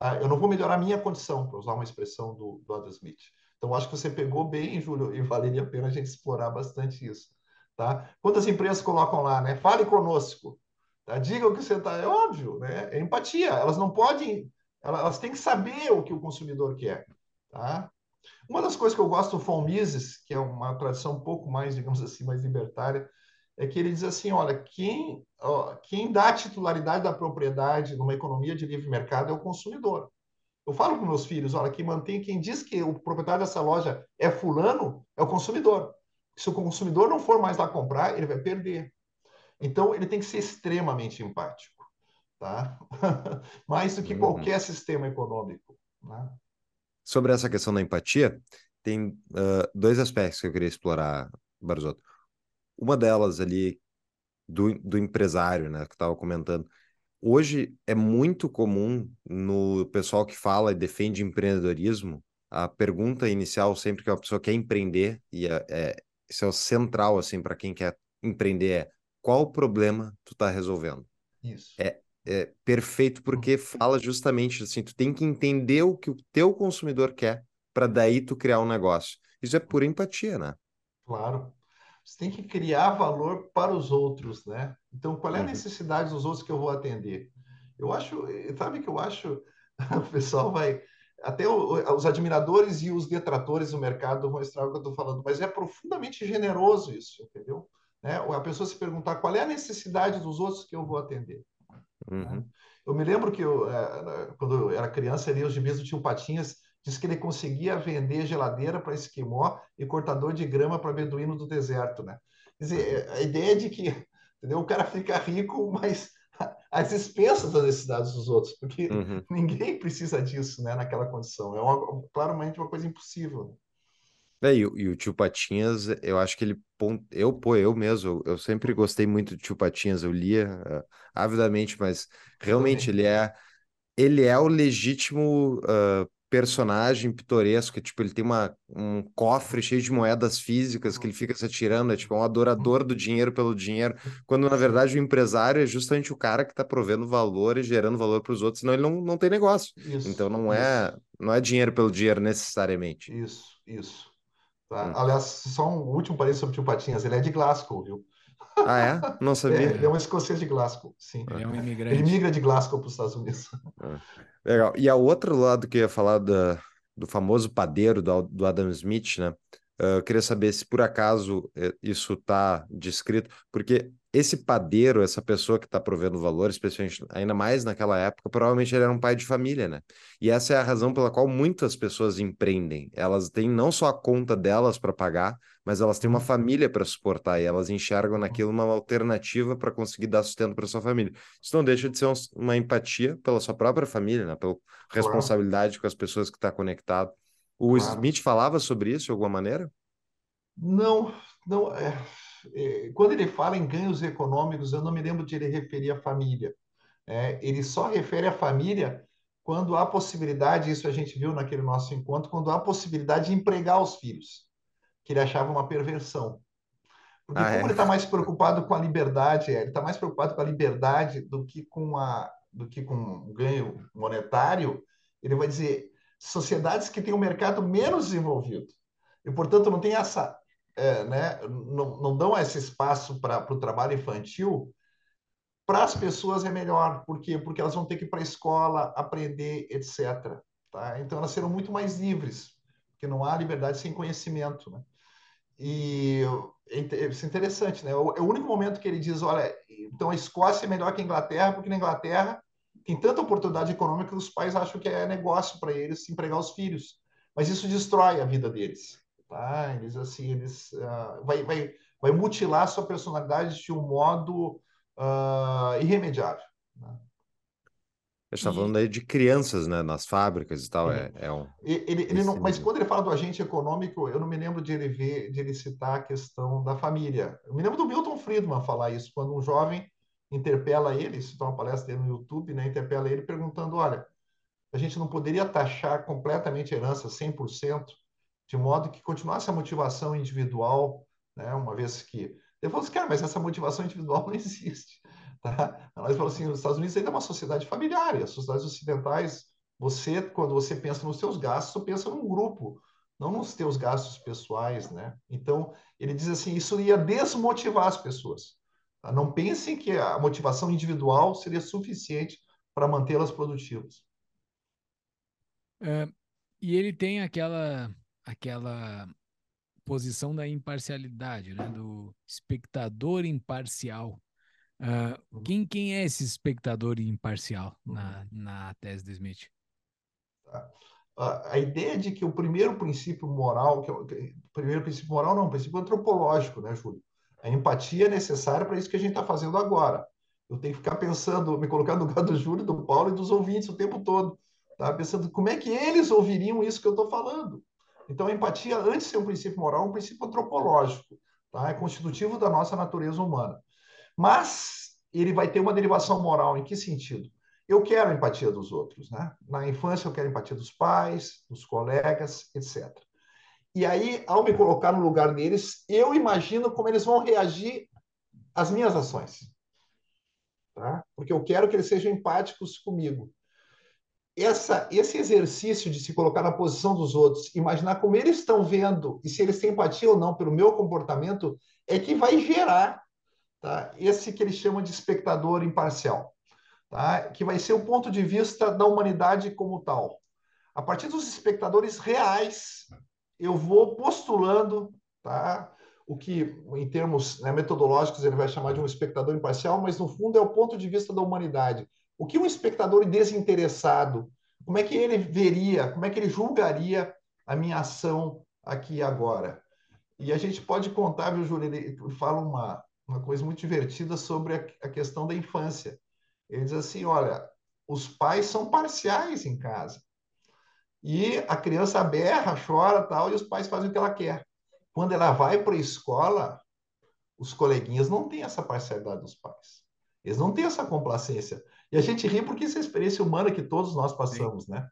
S3: ah, eu não vou melhorar a minha condição, para usar uma expressão do, do Adam Smith. Então, acho que você pegou bem, Júlio, e valeria a pena a gente explorar bastante isso. Tá? Quantas empresas colocam lá, né? Fale conosco. Tá? Diga o que você está. É óbvio, né? É empatia. Elas não podem. Elas têm que saber o que o consumidor quer. Tá? Uma das coisas que eu gosto do Von Mises, que é uma tradição um pouco mais, digamos assim, mais libertária, é que ele diz assim: olha, quem, ó, quem dá a titularidade da propriedade numa economia de livre mercado é o consumidor. Eu falo com meus filhos, olha, quem mantém, quem diz que o proprietário dessa loja é fulano, é o consumidor. Se o consumidor não for mais lá comprar, ele vai perder. Então, ele tem que ser extremamente empático, tá? mais do que uhum. qualquer sistema econômico. Né?
S2: Sobre essa questão da empatia, tem uh, dois aspectos que eu queria explorar, Barzotto. Uma delas ali, do, do empresário, né, que estava comentando, Hoje é muito comum no pessoal que fala e defende empreendedorismo, a pergunta inicial sempre que a pessoa quer empreender, e é, é, isso é o central assim para quem quer empreender é qual problema tu está resolvendo?
S3: Isso.
S2: É, é perfeito porque uhum. fala justamente assim, tu tem que entender o que o teu consumidor quer para daí tu criar um negócio. Isso é pura empatia, né?
S3: Claro. Você tem que criar valor para os outros, né? Então, qual é a uhum. necessidade dos outros que eu vou atender? Eu acho, sabe que eu acho, o pessoal vai, até os admiradores e os detratores do mercado vão estragar o que eu estou falando, mas é profundamente generoso isso, entendeu? Né? A pessoa se perguntar qual é a necessidade dos outros que eu vou atender. Né? Uhum. Eu me lembro que eu, é, quando eu era criança, ali os gibis do tio Patinhas diz que ele conseguia vender geladeira para esquimó e cortador de grama para beduíno do deserto, né? Quer dizer, a ideia de que entendeu? o cara fica rico, mas às expensas das necessidades dos outros, porque uhum. ninguém precisa disso, né, naquela condição. É uma, claramente uma coisa impossível.
S2: É, e, e, o tio Patinhas, eu acho que ele. Eu, pô, eu mesmo, eu sempre gostei muito do tio Patinhas, eu lia uh, avidamente, mas realmente ele é, ele é o legítimo uh, personagem pitoresco, tipo, ele tem uma, um cofre cheio de moedas físicas que ele fica se atirando, é tipo um adorador do dinheiro pelo dinheiro, quando na verdade o empresário é justamente o cara que está provendo valor e gerando valor para os outros, senão ele não, não tem negócio. Isso, então não é não é dinheiro pelo dinheiro necessariamente.
S3: Isso, isso. Tá? Hum. Aliás, só um último parênteses sobre o Tio Patinhas, ele é de Glasgow, viu?
S2: Ah, é? Não sabia.
S3: É, ele é um escocês de Glasgow, sim.
S1: Ele é um imigrante.
S3: Ele migra de Glasgow para os Estados Unidos.
S2: Ah. Legal. E a outro lado que eu ia falar da, do famoso padeiro do, do Adam Smith, né? Uh, eu queria saber se por acaso eh, isso está descrito, porque esse padeiro, essa pessoa que está provendo valor, especialmente ainda mais naquela época, provavelmente ele era um pai de família, né? E essa é a razão pela qual muitas pessoas empreendem. Elas têm não só a conta delas para pagar, mas elas têm uma família para suportar e elas enxergam naquilo uma alternativa para conseguir dar sustento para sua família. Isso não deixa de ser um, uma empatia pela sua própria família, né? Pela responsabilidade com as pessoas que está conectado. O. Smith falava sobre isso de alguma maneira?
S3: Não, não. É, quando ele fala em ganhos econômicos, eu não me lembro de ele referir a família. É, ele só refere a família quando há possibilidade, isso a gente viu naquele nosso encontro, quando há possibilidade de empregar os filhos, que ele achava uma perversão. Porque ah, como é? ele está mais preocupado com a liberdade, é, ele está mais preocupado com a liberdade do que com a do que com o ganho monetário, ele vai dizer sociedades que têm um mercado menos desenvolvido e, portanto, não tem essa é, né, não, não dão esse espaço para o trabalho infantil, para as pessoas é melhor. Por quê? Porque elas vão ter que ir para a escola, aprender, etc. Tá? Então, elas serão muito mais livres, porque não há liberdade sem conhecimento. Né? E isso é interessante, né? É o único momento que ele diz, olha, então a Escócia é melhor que a Inglaterra, porque na Inglaterra tem tanta oportunidade econômica que os pais acham que é negócio para eles empregar os filhos. Mas isso destrói a vida deles. Tá? Eles assim, eles uh, vai, vai, vai mutilar sua personalidade de um modo uh, irremediável. Né?
S2: está falando aí de crianças, né, nas fábricas e tal. É, é um.
S3: Ele, ele não, mas quando ele fala do agente econômico, eu não me lembro de ele ver, de ele citar a questão da família. Eu me lembro do Milton Friedman falar isso quando um jovem interpela ele, está uma palestra dele no YouTube, né, interpela ele perguntando, olha, a gente não poderia taxar completamente a herança 100%, de modo que continuasse a motivação individual, né? uma vez que. Falo assim, cara, mas essa motivação individual não existe. Tá? Nós falamos assim, os Estados Unidos ainda é uma sociedade familiar, e as sociedades ocidentais, você, quando você pensa nos seus gastos, você pensa num grupo, não nos seus gastos pessoais, né? Então, ele diz assim, isso ia desmotivar as pessoas. Tá? Não pensem que a motivação individual seria suficiente para mantê-las produtivas.
S1: É, e ele tem aquela aquela posição da imparcialidade, né? do espectador imparcial. Uh, quem, quem é esse espectador imparcial na, na tese do Smith?
S3: Tá. A ideia de que o primeiro princípio moral, que é o primeiro princípio moral não, o princípio antropológico, né, Júlio? A empatia é necessária para isso que a gente está fazendo agora. Eu tenho que ficar pensando, me colocar no lugar do Júlio, do Paulo e dos ouvintes o tempo todo. Tá? Pensando como é que eles ouviriam isso que eu estou falando. Então, a empatia, antes de ser um princípio moral, é um princípio antropológico, tá? é constitutivo da nossa natureza humana. Mas ele vai ter uma derivação moral em que sentido? Eu quero a empatia dos outros. Né? Na infância, eu quero a empatia dos pais, dos colegas, etc. E aí, ao me colocar no lugar deles, eu imagino como eles vão reagir às minhas ações. Tá? Porque eu quero que eles sejam empáticos comigo essa, esse exercício de se colocar na posição dos outros, imaginar como eles estão vendo e se eles têm empatia ou não pelo meu comportamento, é que vai gerar tá? esse que eles chamam de espectador imparcial, tá? que vai ser o ponto de vista da humanidade como tal. A partir dos espectadores reais, eu vou postulando tá? o que, em termos né, metodológicos, ele vai chamar de um espectador imparcial, mas no fundo é o ponto de vista da humanidade o que um espectador desinteressado, como é que ele veria, como é que ele julgaria a minha ação aqui e agora? E a gente pode contar, viu, Júlio, ele fala uma, uma coisa muito divertida sobre a, a questão da infância. Ele diz assim: olha, os pais são parciais em casa. E a criança berra, chora tal, e os pais fazem o que ela quer. Quando ela vai para a escola, os coleguinhas não têm essa parcialidade dos pais. Eles não têm essa complacência. E a gente ri porque isso é a experiência humana que todos nós passamos, Sim. né?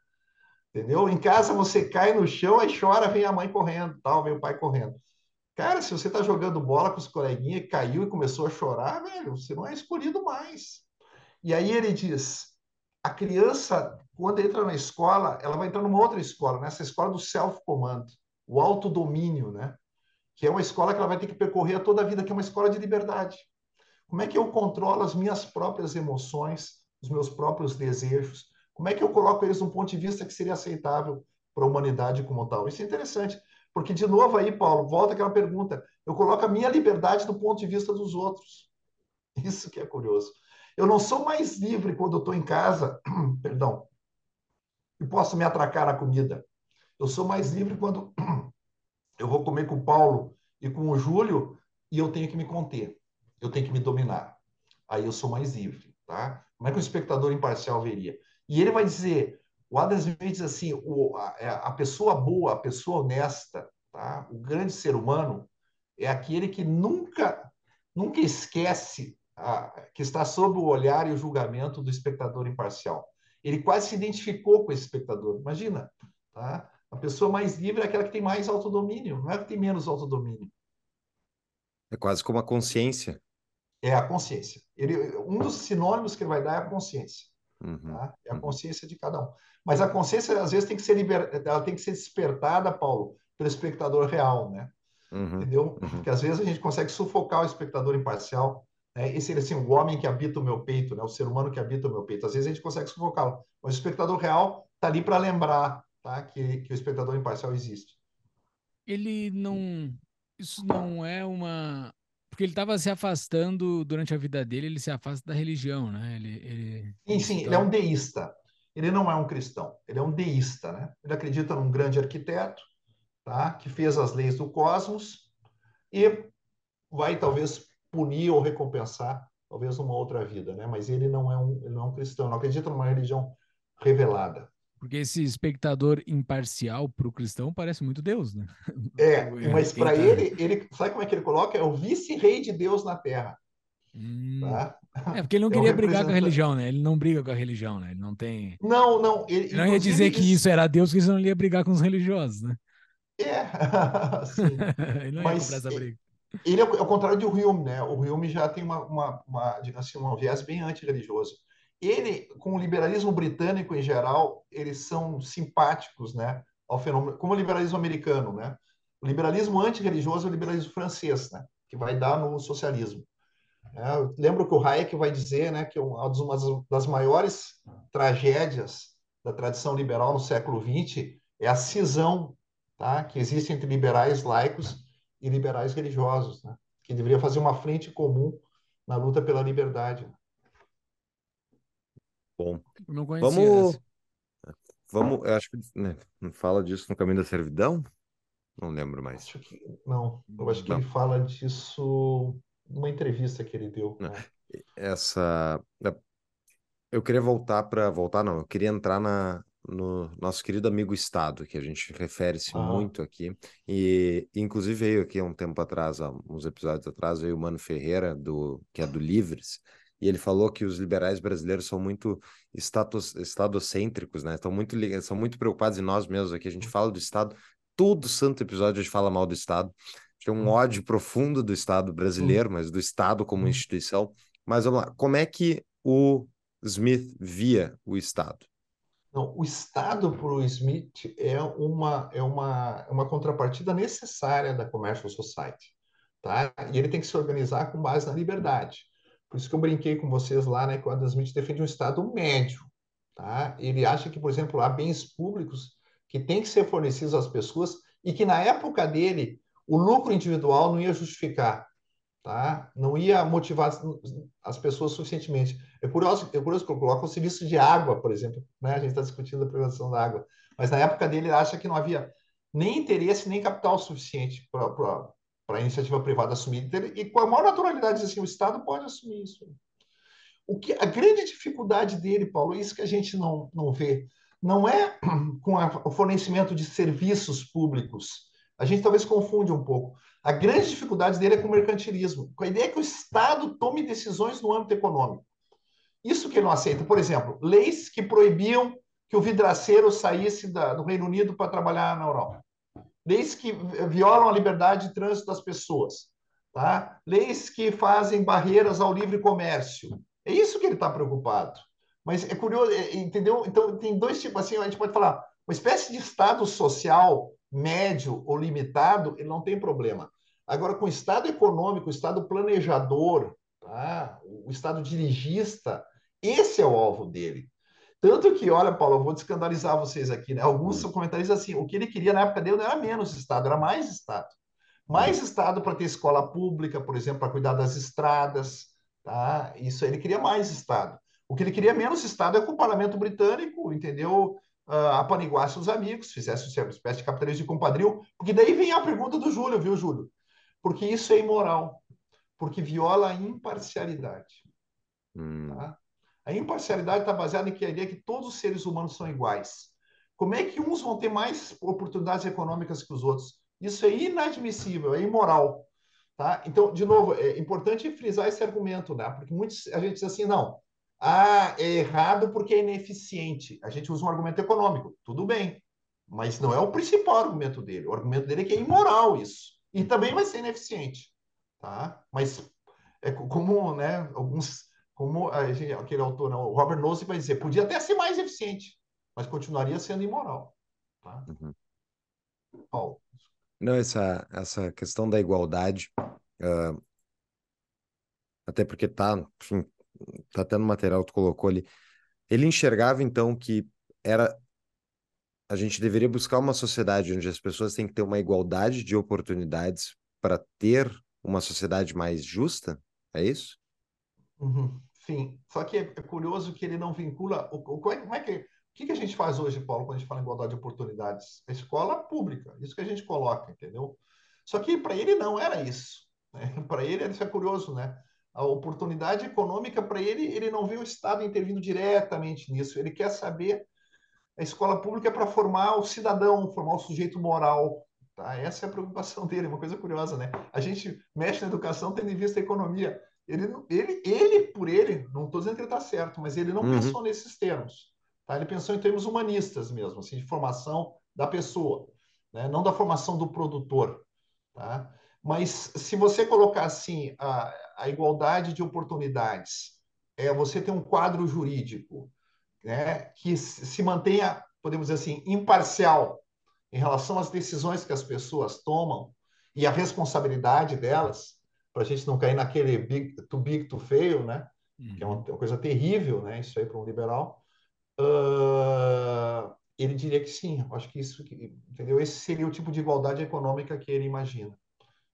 S3: Entendeu? Em casa você cai no chão, aí chora, vem a mãe correndo, tal, vem o pai correndo. Cara, se você está jogando bola com os coleguinhas, caiu e começou a chorar, velho, você não é escolhido mais. E aí ele diz: a criança, quando entra na escola, ela vai entrar numa outra escola, nessa escola do self-command, o autodomínio, né? Que é uma escola que ela vai ter que percorrer toda a vida, que é uma escola de liberdade. Como é que eu controlo as minhas próprias emoções, os meus próprios desejos? Como é que eu coloco eles num ponto de vista que seria aceitável para a humanidade como tal? Isso é interessante. Porque, de novo, aí, Paulo, volta aquela pergunta. Eu coloco a minha liberdade do ponto de vista dos outros. Isso que é curioso. Eu não sou mais livre quando eu estou em casa, perdão, e posso me atracar na comida. Eu sou mais livre quando eu vou comer com o Paulo e com o Júlio e eu tenho que me conter. Eu tenho que me dominar. Aí eu sou mais livre, tá? Como é que o espectador imparcial veria? E ele vai dizer, o Adam Smith diz assim: o, a, é, a, pessoa boa, a pessoa honesta, tá? o grande ser humano, é aquele que nunca, nunca esquece a, que está sob o olhar e o julgamento do espectador imparcial. Ele quase se identificou com esse espectador. Imagina, tá? A pessoa mais livre é aquela que tem mais autodomínio, não é que tem menos autodomínio.
S2: É quase como a consciência.
S3: É a consciência. Ele, um dos sinônimos que ele vai dar é a consciência. Uhum, tá? É a uhum. consciência de cada um. Mas a consciência, às vezes, tem que ser liber... ela tem que ser despertada, Paulo, pelo espectador real, né? Uhum, Entendeu? Uhum. Porque às vezes a gente consegue sufocar o espectador imparcial. Né? Esse assim, o homem que habita o meu peito, né? o ser humano que habita o meu peito. Às vezes a gente consegue sufocá-lo. Mas o espectador real está ali para lembrar tá? que, que o espectador imparcial existe.
S1: Ele não. Isso não é uma. Porque ele estava se afastando durante a vida dele, ele se afasta da religião, né? Ele, ele...
S3: Sim, sim, ele é um deísta. Ele não é um cristão, ele é um deísta, né? Ele acredita num grande arquiteto, tá? Que fez as leis do cosmos e vai talvez punir ou recompensar, talvez numa outra vida, né? Mas ele não é um, ele não é um cristão, não acredita numa religião revelada.
S1: Porque esse espectador imparcial para o cristão parece muito Deus, né?
S3: É, mas para tá... ele, ele, sabe como é que ele coloca? É o vice-rei de Deus na Terra.
S1: Hum. Tá? É porque ele não é queria brigar com a religião, né? Ele não briga com a religião, né? Ele não tem.
S3: Não, não.
S1: Ele, ele não ia dizer que isso era Deus, que ele não ia brigar com os religiosos, né?
S3: É, sim. ele não Mas, ia essa briga. Ele é o contrário do Hume, né? O Hume já tem uma, uma, uma, assim, um viés bem antirreligioso ele, com o liberalismo britânico em geral, eles são simpáticos, né, ao fenômeno, como o liberalismo americano, né? O liberalismo antirreligioso é o liberalismo francês, né, que vai dar no socialismo. É, lembro que o Hayek vai dizer, né, que uma das maiores tragédias da tradição liberal no século XX é a cisão, tá, que existe entre liberais laicos e liberais religiosos, né, que deveria fazer uma frente comum na luta pela liberdade.
S2: Bom.
S1: Não conhecia vamos, essa.
S2: vamos, eu acho que né, fala disso no Caminho da Servidão? Não lembro mais.
S3: Acho que, não, eu acho que não. ele fala disso numa entrevista que ele deu. Né?
S2: Essa. É, eu queria voltar para. Voltar, não, eu queria entrar na, no nosso querido amigo Estado, que a gente refere-se ah. muito aqui. E, inclusive, veio aqui há um tempo atrás, há uns episódios atrás, veio o Mano Ferreira, do, que é do Livres, e ele falou que os liberais brasileiros são muito status, estadocêntricos, né? Estão muito, são muito preocupados em nós mesmos aqui. A gente fala do Estado, todo santo episódio a gente fala mal do Estado. Tem um ódio profundo do Estado brasileiro, mas do Estado como instituição. Mas vamos lá, como é que o Smith via o Estado?
S3: Não, o Estado para o Smith é uma, é uma, é uma contrapartida necessária da Commercial Society. Tá? E ele tem que se organizar com base na liberdade. Por isso que eu brinquei com vocês lá, né, que o Adam Smith defende um Estado médio. Tá? Ele acha que, por exemplo, há bens públicos que têm que ser fornecidos às pessoas e que, na época dele, o lucro individual não ia justificar, tá? não ia motivar as pessoas suficientemente. É curioso, é curioso que eu coloco o serviço de água, por exemplo. Né? A gente está discutindo a privatização da água. Mas, na época dele, ele acha que não havia nem interesse, nem capital suficiente para para a iniciativa privada assumir, e com a maior naturalidade, assim, o Estado pode assumir isso. o que a grande dificuldade dele, Paulo, isso que a gente não, não vê, não é com a, o fornecimento de serviços públicos. A gente talvez confunde um pouco. A grande dificuldade dele é com o mercantilismo, com a ideia que o Estado tome decisões no âmbito econômico. Isso que ele não aceita. Por exemplo, leis que proibiam que o vidraceiro saísse da, do Reino Unido para trabalhar na Europa. Leis que violam a liberdade de trânsito das pessoas. Tá? Leis que fazem barreiras ao livre comércio. É isso que ele está preocupado. Mas é curioso, é, entendeu? Então, tem dois tipos, assim, a gente pode falar, uma espécie de estado social médio ou limitado, ele não tem problema. Agora, com o estado econômico, o estado planejador, tá? o estado dirigista, esse é o alvo dele. Tanto que, olha, Paulo, eu vou descandalizar vocês aqui, né? Alguns hum. comentaristas assim, o que ele queria na época dele não era menos Estado, era mais Estado. Mais hum. Estado para ter escola pública, por exemplo, para cuidar das estradas, tá? Isso ele queria mais Estado. O que ele queria menos Estado é que o parlamento britânico, entendeu? Uh, apaniguasse os amigos, fizesse uma espécie de capitalismo de compadril, porque daí vem a pergunta do Júlio, viu, Júlio? Porque isso é imoral, porque viola a imparcialidade. Hum. Tá? A imparcialidade está baseada em que a ideia é que todos os seres humanos são iguais. Como é que uns vão ter mais oportunidades econômicas que os outros? Isso é inadmissível, é imoral. Tá? Então, de novo, é importante frisar esse argumento, né? porque muitos, a gente diz assim, não, ah, é errado porque é ineficiente. A gente usa um argumento econômico, tudo bem, mas não é o principal argumento dele. O argumento dele é que é imoral isso. E também vai ser ineficiente. Tá? Mas é como né, alguns como aquele autor, não, o Robert Nozick vai dizer, podia até ser mais eficiente, mas continuaria sendo imoral. Tá? Uhum.
S2: Paulo. Não, essa, essa questão da igualdade, uh, até porque tá, enfim, tá até no material que tu colocou ali, ele enxergava então que era a gente deveria buscar uma sociedade onde as pessoas têm que ter uma igualdade de oportunidades para ter uma sociedade mais justa? É isso?
S3: Uhum. Sim, só que é, é curioso que ele não vincula. O, o, é, como é que. O que, que a gente faz hoje, Paulo, quando a gente fala em igualdade de oportunidades? A escola pública, isso que a gente coloca, entendeu? Só que para ele não era isso. Né? Para ele, isso é curioso, né? A oportunidade econômica, para ele, ele não vê o Estado intervindo diretamente nisso. Ele quer saber. A escola pública é para formar o cidadão, formar o sujeito moral. Tá? Essa é a preocupação dele, uma coisa curiosa, né? A gente mexe na educação tendo em vista a economia. Ele, ele, ele por ele, não estou dizendo que ele está certo, mas ele não uhum. pensou nesses termos. Tá? Ele pensou em termos humanistas mesmo, assim, de formação da pessoa, né? não da formação do produtor. Tá? Mas se você colocar assim a, a igualdade de oportunidades, é você ter um quadro jurídico né, que se mantenha, podemos dizer assim, imparcial em relação às decisões que as pessoas tomam e a responsabilidade delas, para a gente não cair naquele big, too big to fail, né? Uhum. Que é uma, uma, coisa terrível, né? Isso aí para um liberal. Uh, ele diria que sim. Acho que isso, entendeu? Esse seria o tipo de igualdade econômica que ele imagina,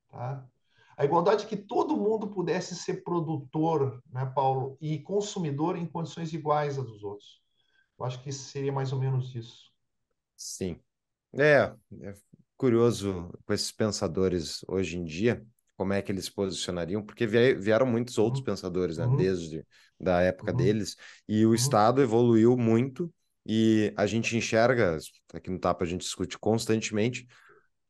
S3: tá? A igualdade que todo mundo pudesse ser produtor, né, Paulo, e consumidor em condições iguais às dos outros. Eu acho que seria mais ou menos isso.
S2: Sim. É, é curioso com esses pensadores hoje em dia, como é que eles se posicionariam, porque vieram muitos outros uhum. pensadores, né, uhum. desde da época uhum. deles, e o uhum. Estado evoluiu muito, e a gente enxerga, aqui no Tapa a gente discute constantemente,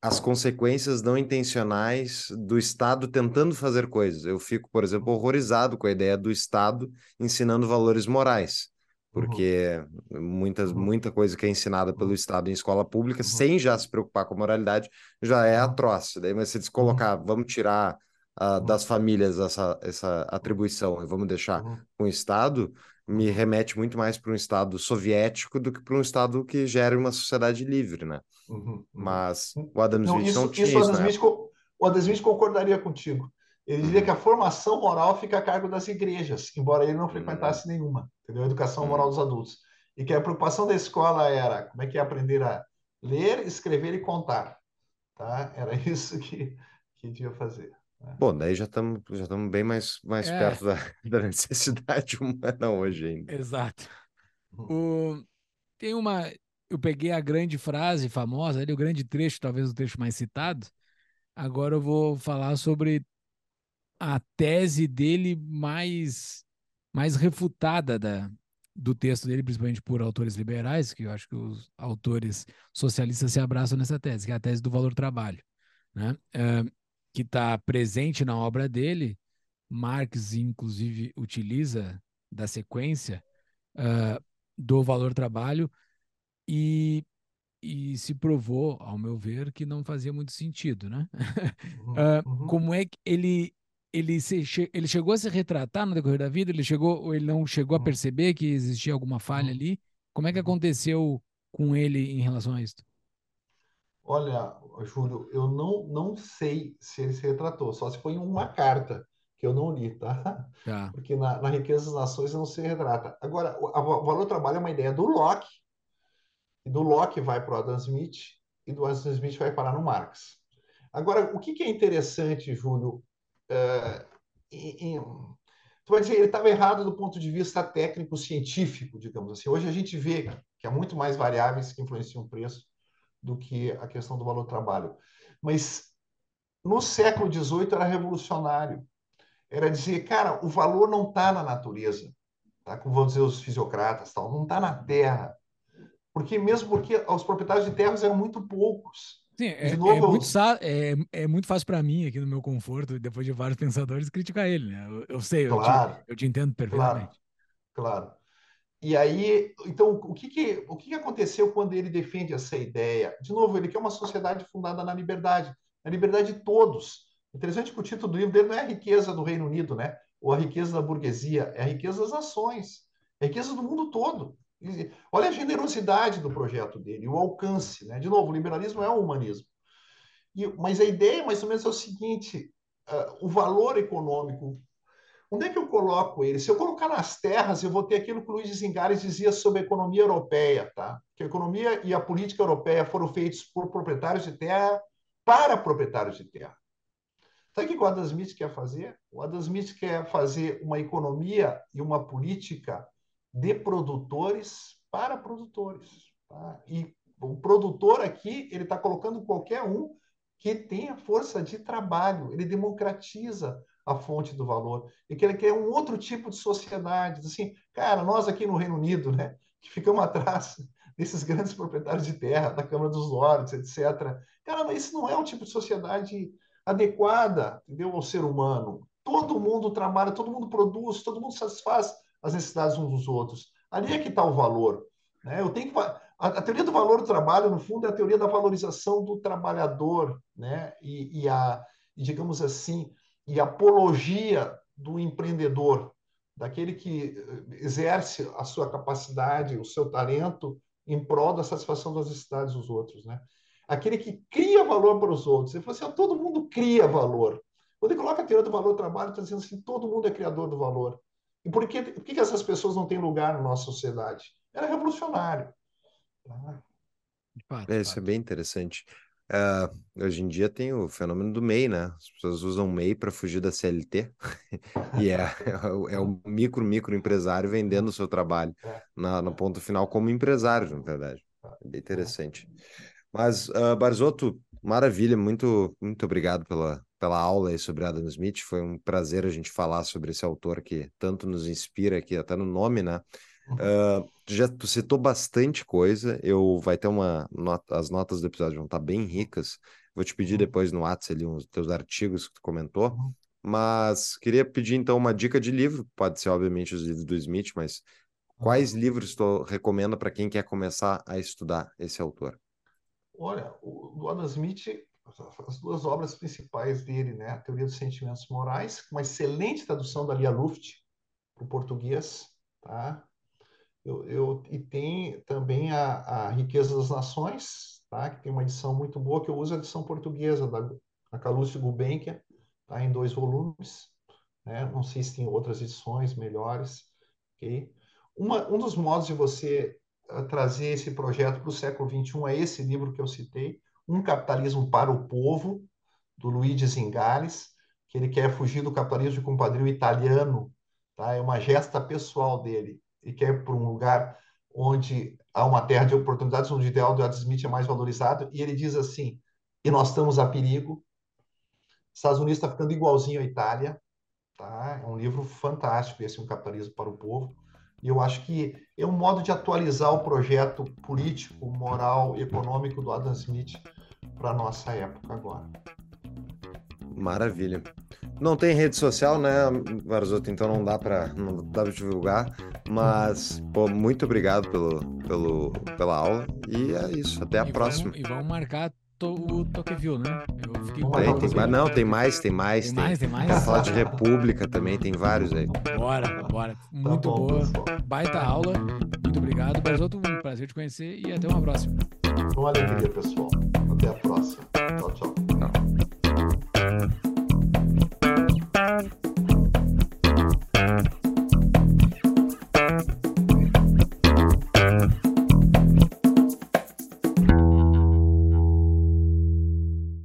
S2: as consequências não intencionais do Estado tentando fazer coisas. Eu fico, por exemplo, horrorizado com a ideia do Estado ensinando valores morais porque uhum. muitas, uhum. muita coisa que é ensinada pelo uhum. Estado em escola pública, uhum. sem já se preocupar com a moralidade, já é atroz. Daí, mas se eles colocar, vamos tirar uh, das famílias essa, essa atribuição e vamos deixar com o Estado, me remete muito mais para um Estado soviético do que para um Estado que gere uma sociedade livre, né? Uhum. Mas o Adam Smith não, isso, não tinha isso.
S3: Adam Smith, o Adam Smith concordaria contigo. Ele diria que a formação moral fica a cargo das igrejas, embora ele não frequentasse nenhuma, entendeu? A educação moral dos adultos. E que a preocupação da escola era como é que é aprender a ler, escrever e contar. Tá? Era isso que, que devia fazer.
S2: Né? Bom, daí já estamos já bem mais, mais é. perto da, da, necessidade humana hoje ainda.
S1: Exato. O... Tem uma. Eu peguei a grande frase famosa, ali, o grande trecho, talvez o trecho mais citado. Agora eu vou falar sobre a tese dele mais mais refutada da, do texto dele, principalmente por autores liberais, que eu acho que os autores socialistas se abraçam nessa tese, que é a tese do valor-trabalho, né? Que está presente na obra dele. Marx, inclusive, utiliza da sequência uh, do valor-trabalho e, e se provou, ao meu ver, que não fazia muito sentido, né? uh. Como é que ele ele, se, ele chegou a se retratar no decorrer da vida? Ele chegou ou ele não chegou a perceber que existia alguma falha ali? Como é que aconteceu com ele em relação a isso?
S3: Olha, Júlio, eu não, não sei se ele se retratou, só se foi uma carta que eu não li, tá? tá. Porque na, na Riqueza das Nações não se retrata. Agora, o, o valor trabalho é uma ideia do Locke, e do Locke vai para o Adam Smith, e do Adam Smith vai parar no Marx. Agora, o que, que é interessante, Júlio, Em, tu vai dizer, ele estava errado do ponto de vista técnico-científico, digamos assim. Hoje a gente vê que há muito mais variáveis que influenciam o preço do que a questão do valor trabalho. Mas no século XVIII era revolucionário. Era dizer, cara, o valor não está na natureza, tá? como vão dizer os fisiocratas, tal, não está na terra. Porque mesmo porque os proprietários de terras eram muito poucos.
S1: Sim, é, é, novo, é, muito, é, é, muito fácil para mim, aqui no meu conforto, depois de vários pensadores, criticar ele. Né? Eu, eu sei, claro, eu, te, eu, te, entendo perfeitamente.
S3: Claro, claro. E aí, então, o que, que, o que, que aconteceu quando ele defende essa ideia? De novo, ele quer uma sociedade fundada na liberdade, na liberdade de todos. Interessante que o título do livro dele não é a riqueza do Reino Unido, né? ou a riqueza da burguesia, é a riqueza das nações, é a riqueza do mundo todo. Olha a generosidade do projeto dele, o alcance. Né? De novo, o liberalismo é o humanismo. E, mas a ideia, mais ou menos, é o seguinte: uh, o valor econômico. Onde é que eu coloco ele? Se eu colocar nas terras, eu vou ter aquilo que o Luiz Zingares dizia sobre a economia europeia, tá? Que a economia e a política europeia foram feitos por proprietários de terra para proprietários de terra. Sabe o que o Adam Smith quer fazer? O Adam Smith quer fazer uma economia e uma política de produtores para produtores. Tá? E o produtor aqui, ele está colocando qualquer um que tenha força de trabalho, ele democratiza a fonte do valor. E que ele quer um outro tipo de sociedade. Assim, cara, nós aqui no Reino Unido, né, que ficamos atrás desses grandes proprietários de terra, da Câmara dos Lordes, etc. Cara, isso não é um tipo de sociedade adequada entendeu, ao ser humano. Todo mundo trabalha, todo mundo produz, todo mundo satisfaz as necessidades uns dos outros. Ali é que está o valor. Né? Eu tenho que, a, teoria do valor do trabalho, no fundo, é a teoria da valorização do trabalhador, né? e, e a, digamos assim, e a apologia do empreendedor, daquele que eh, exerce a sua capacidade, o seu talento em prol da satisfação das necessidades dos outros, né? Aquele que cria valor para os outros. Ele falou assim, todo mundo cria valor. Quando ele coloca a teoria do valor do trabalho, está dizendo assim, todo mundo é criador do valor. E por que, por que essas pessoas não têm lugar na nossa sociedade? Era revolucionário.
S2: é, isso é bem interessante. Uh, hoje em dia tem o fenômeno do MEI, né? As pessoas usam MEI para fugir da CLT e é, é o micro, micro empresário vendendo o seu trabalho é. na, no ponto final como empresário, na verdade. É bem interessante. Mas, uh, Barzotto, maravilha, muito, muito obrigado pela, pela aula aí sobre Adam Smith. Foi um prazer a gente falar sobre esse autor que tanto nos inspira aqui, até no nome, né? Uh, já tu citou bastante coisa. Eu vai ter uma nota, as notas do episódio vão estar bem ricas. Vou te pedir uhum. depois no WhatsApp ali uns teus artigos que tu comentou. Uhum. Mas queria pedir então uma dica de livro, pode ser obviamente os livros do Smith, mas quais livros tu recomenda para quem quer começar a estudar esse autor?
S3: Olha, o Adam Smith as duas obras principais dele, né? A Teoria dos Sentimentos Morais, uma excelente tradução da Lia Luft para o português, tá? Eu, eu, e tem também a, a Riqueza das Nações, tá? Que tem uma edição muito boa, que eu uso a edição portuguesa da, da Calucci Gulbenkian, tá? Em dois volumes, né? Não sei se tem outras edições melhores, ok? Uma, um dos modos de você uh, trazer esse projeto para o século XXI é esse livro que eu citei, um Capitalismo para o Povo, do Luigi Zingales, que ele quer fugir do capitalismo de compadrio italiano, tá? é uma gesta pessoal dele. Ele quer para um lugar onde há uma terra de oportunidades, onde o ideal do Adam Smith é mais valorizado, e ele diz assim, e nós estamos a perigo, Estados Unidos está ficando igualzinho à Itália, tá? É um livro fantástico, esse um capitalismo para o povo. E eu acho que é um modo de atualizar o projeto político, moral, econômico do Adam Smith para nossa época agora.
S2: Maravilha. Não tem rede social, né, Varzotto? Então não dá para não dá para divulgar. Mas, pô, muito obrigado pelo, pelo, pela aula. E é isso. Até a
S1: e
S2: próxima.
S1: Vamos, e vamos marcar to, o Tocqueville, né? Eu fiquei
S2: tem, tem, mas não, tem mais, tem mais.
S1: Tem, tem mais, tem mais.
S2: Falar de República também, tem vários aí.
S1: Bora, bora. Muito tá bom, boa. Pessoal. Baita aula. Muito obrigado. Barzotto, um prazer te conhecer e até uma próxima.
S3: Uma alegria, pessoal. Até a próxima. Tchau, tchau. Não.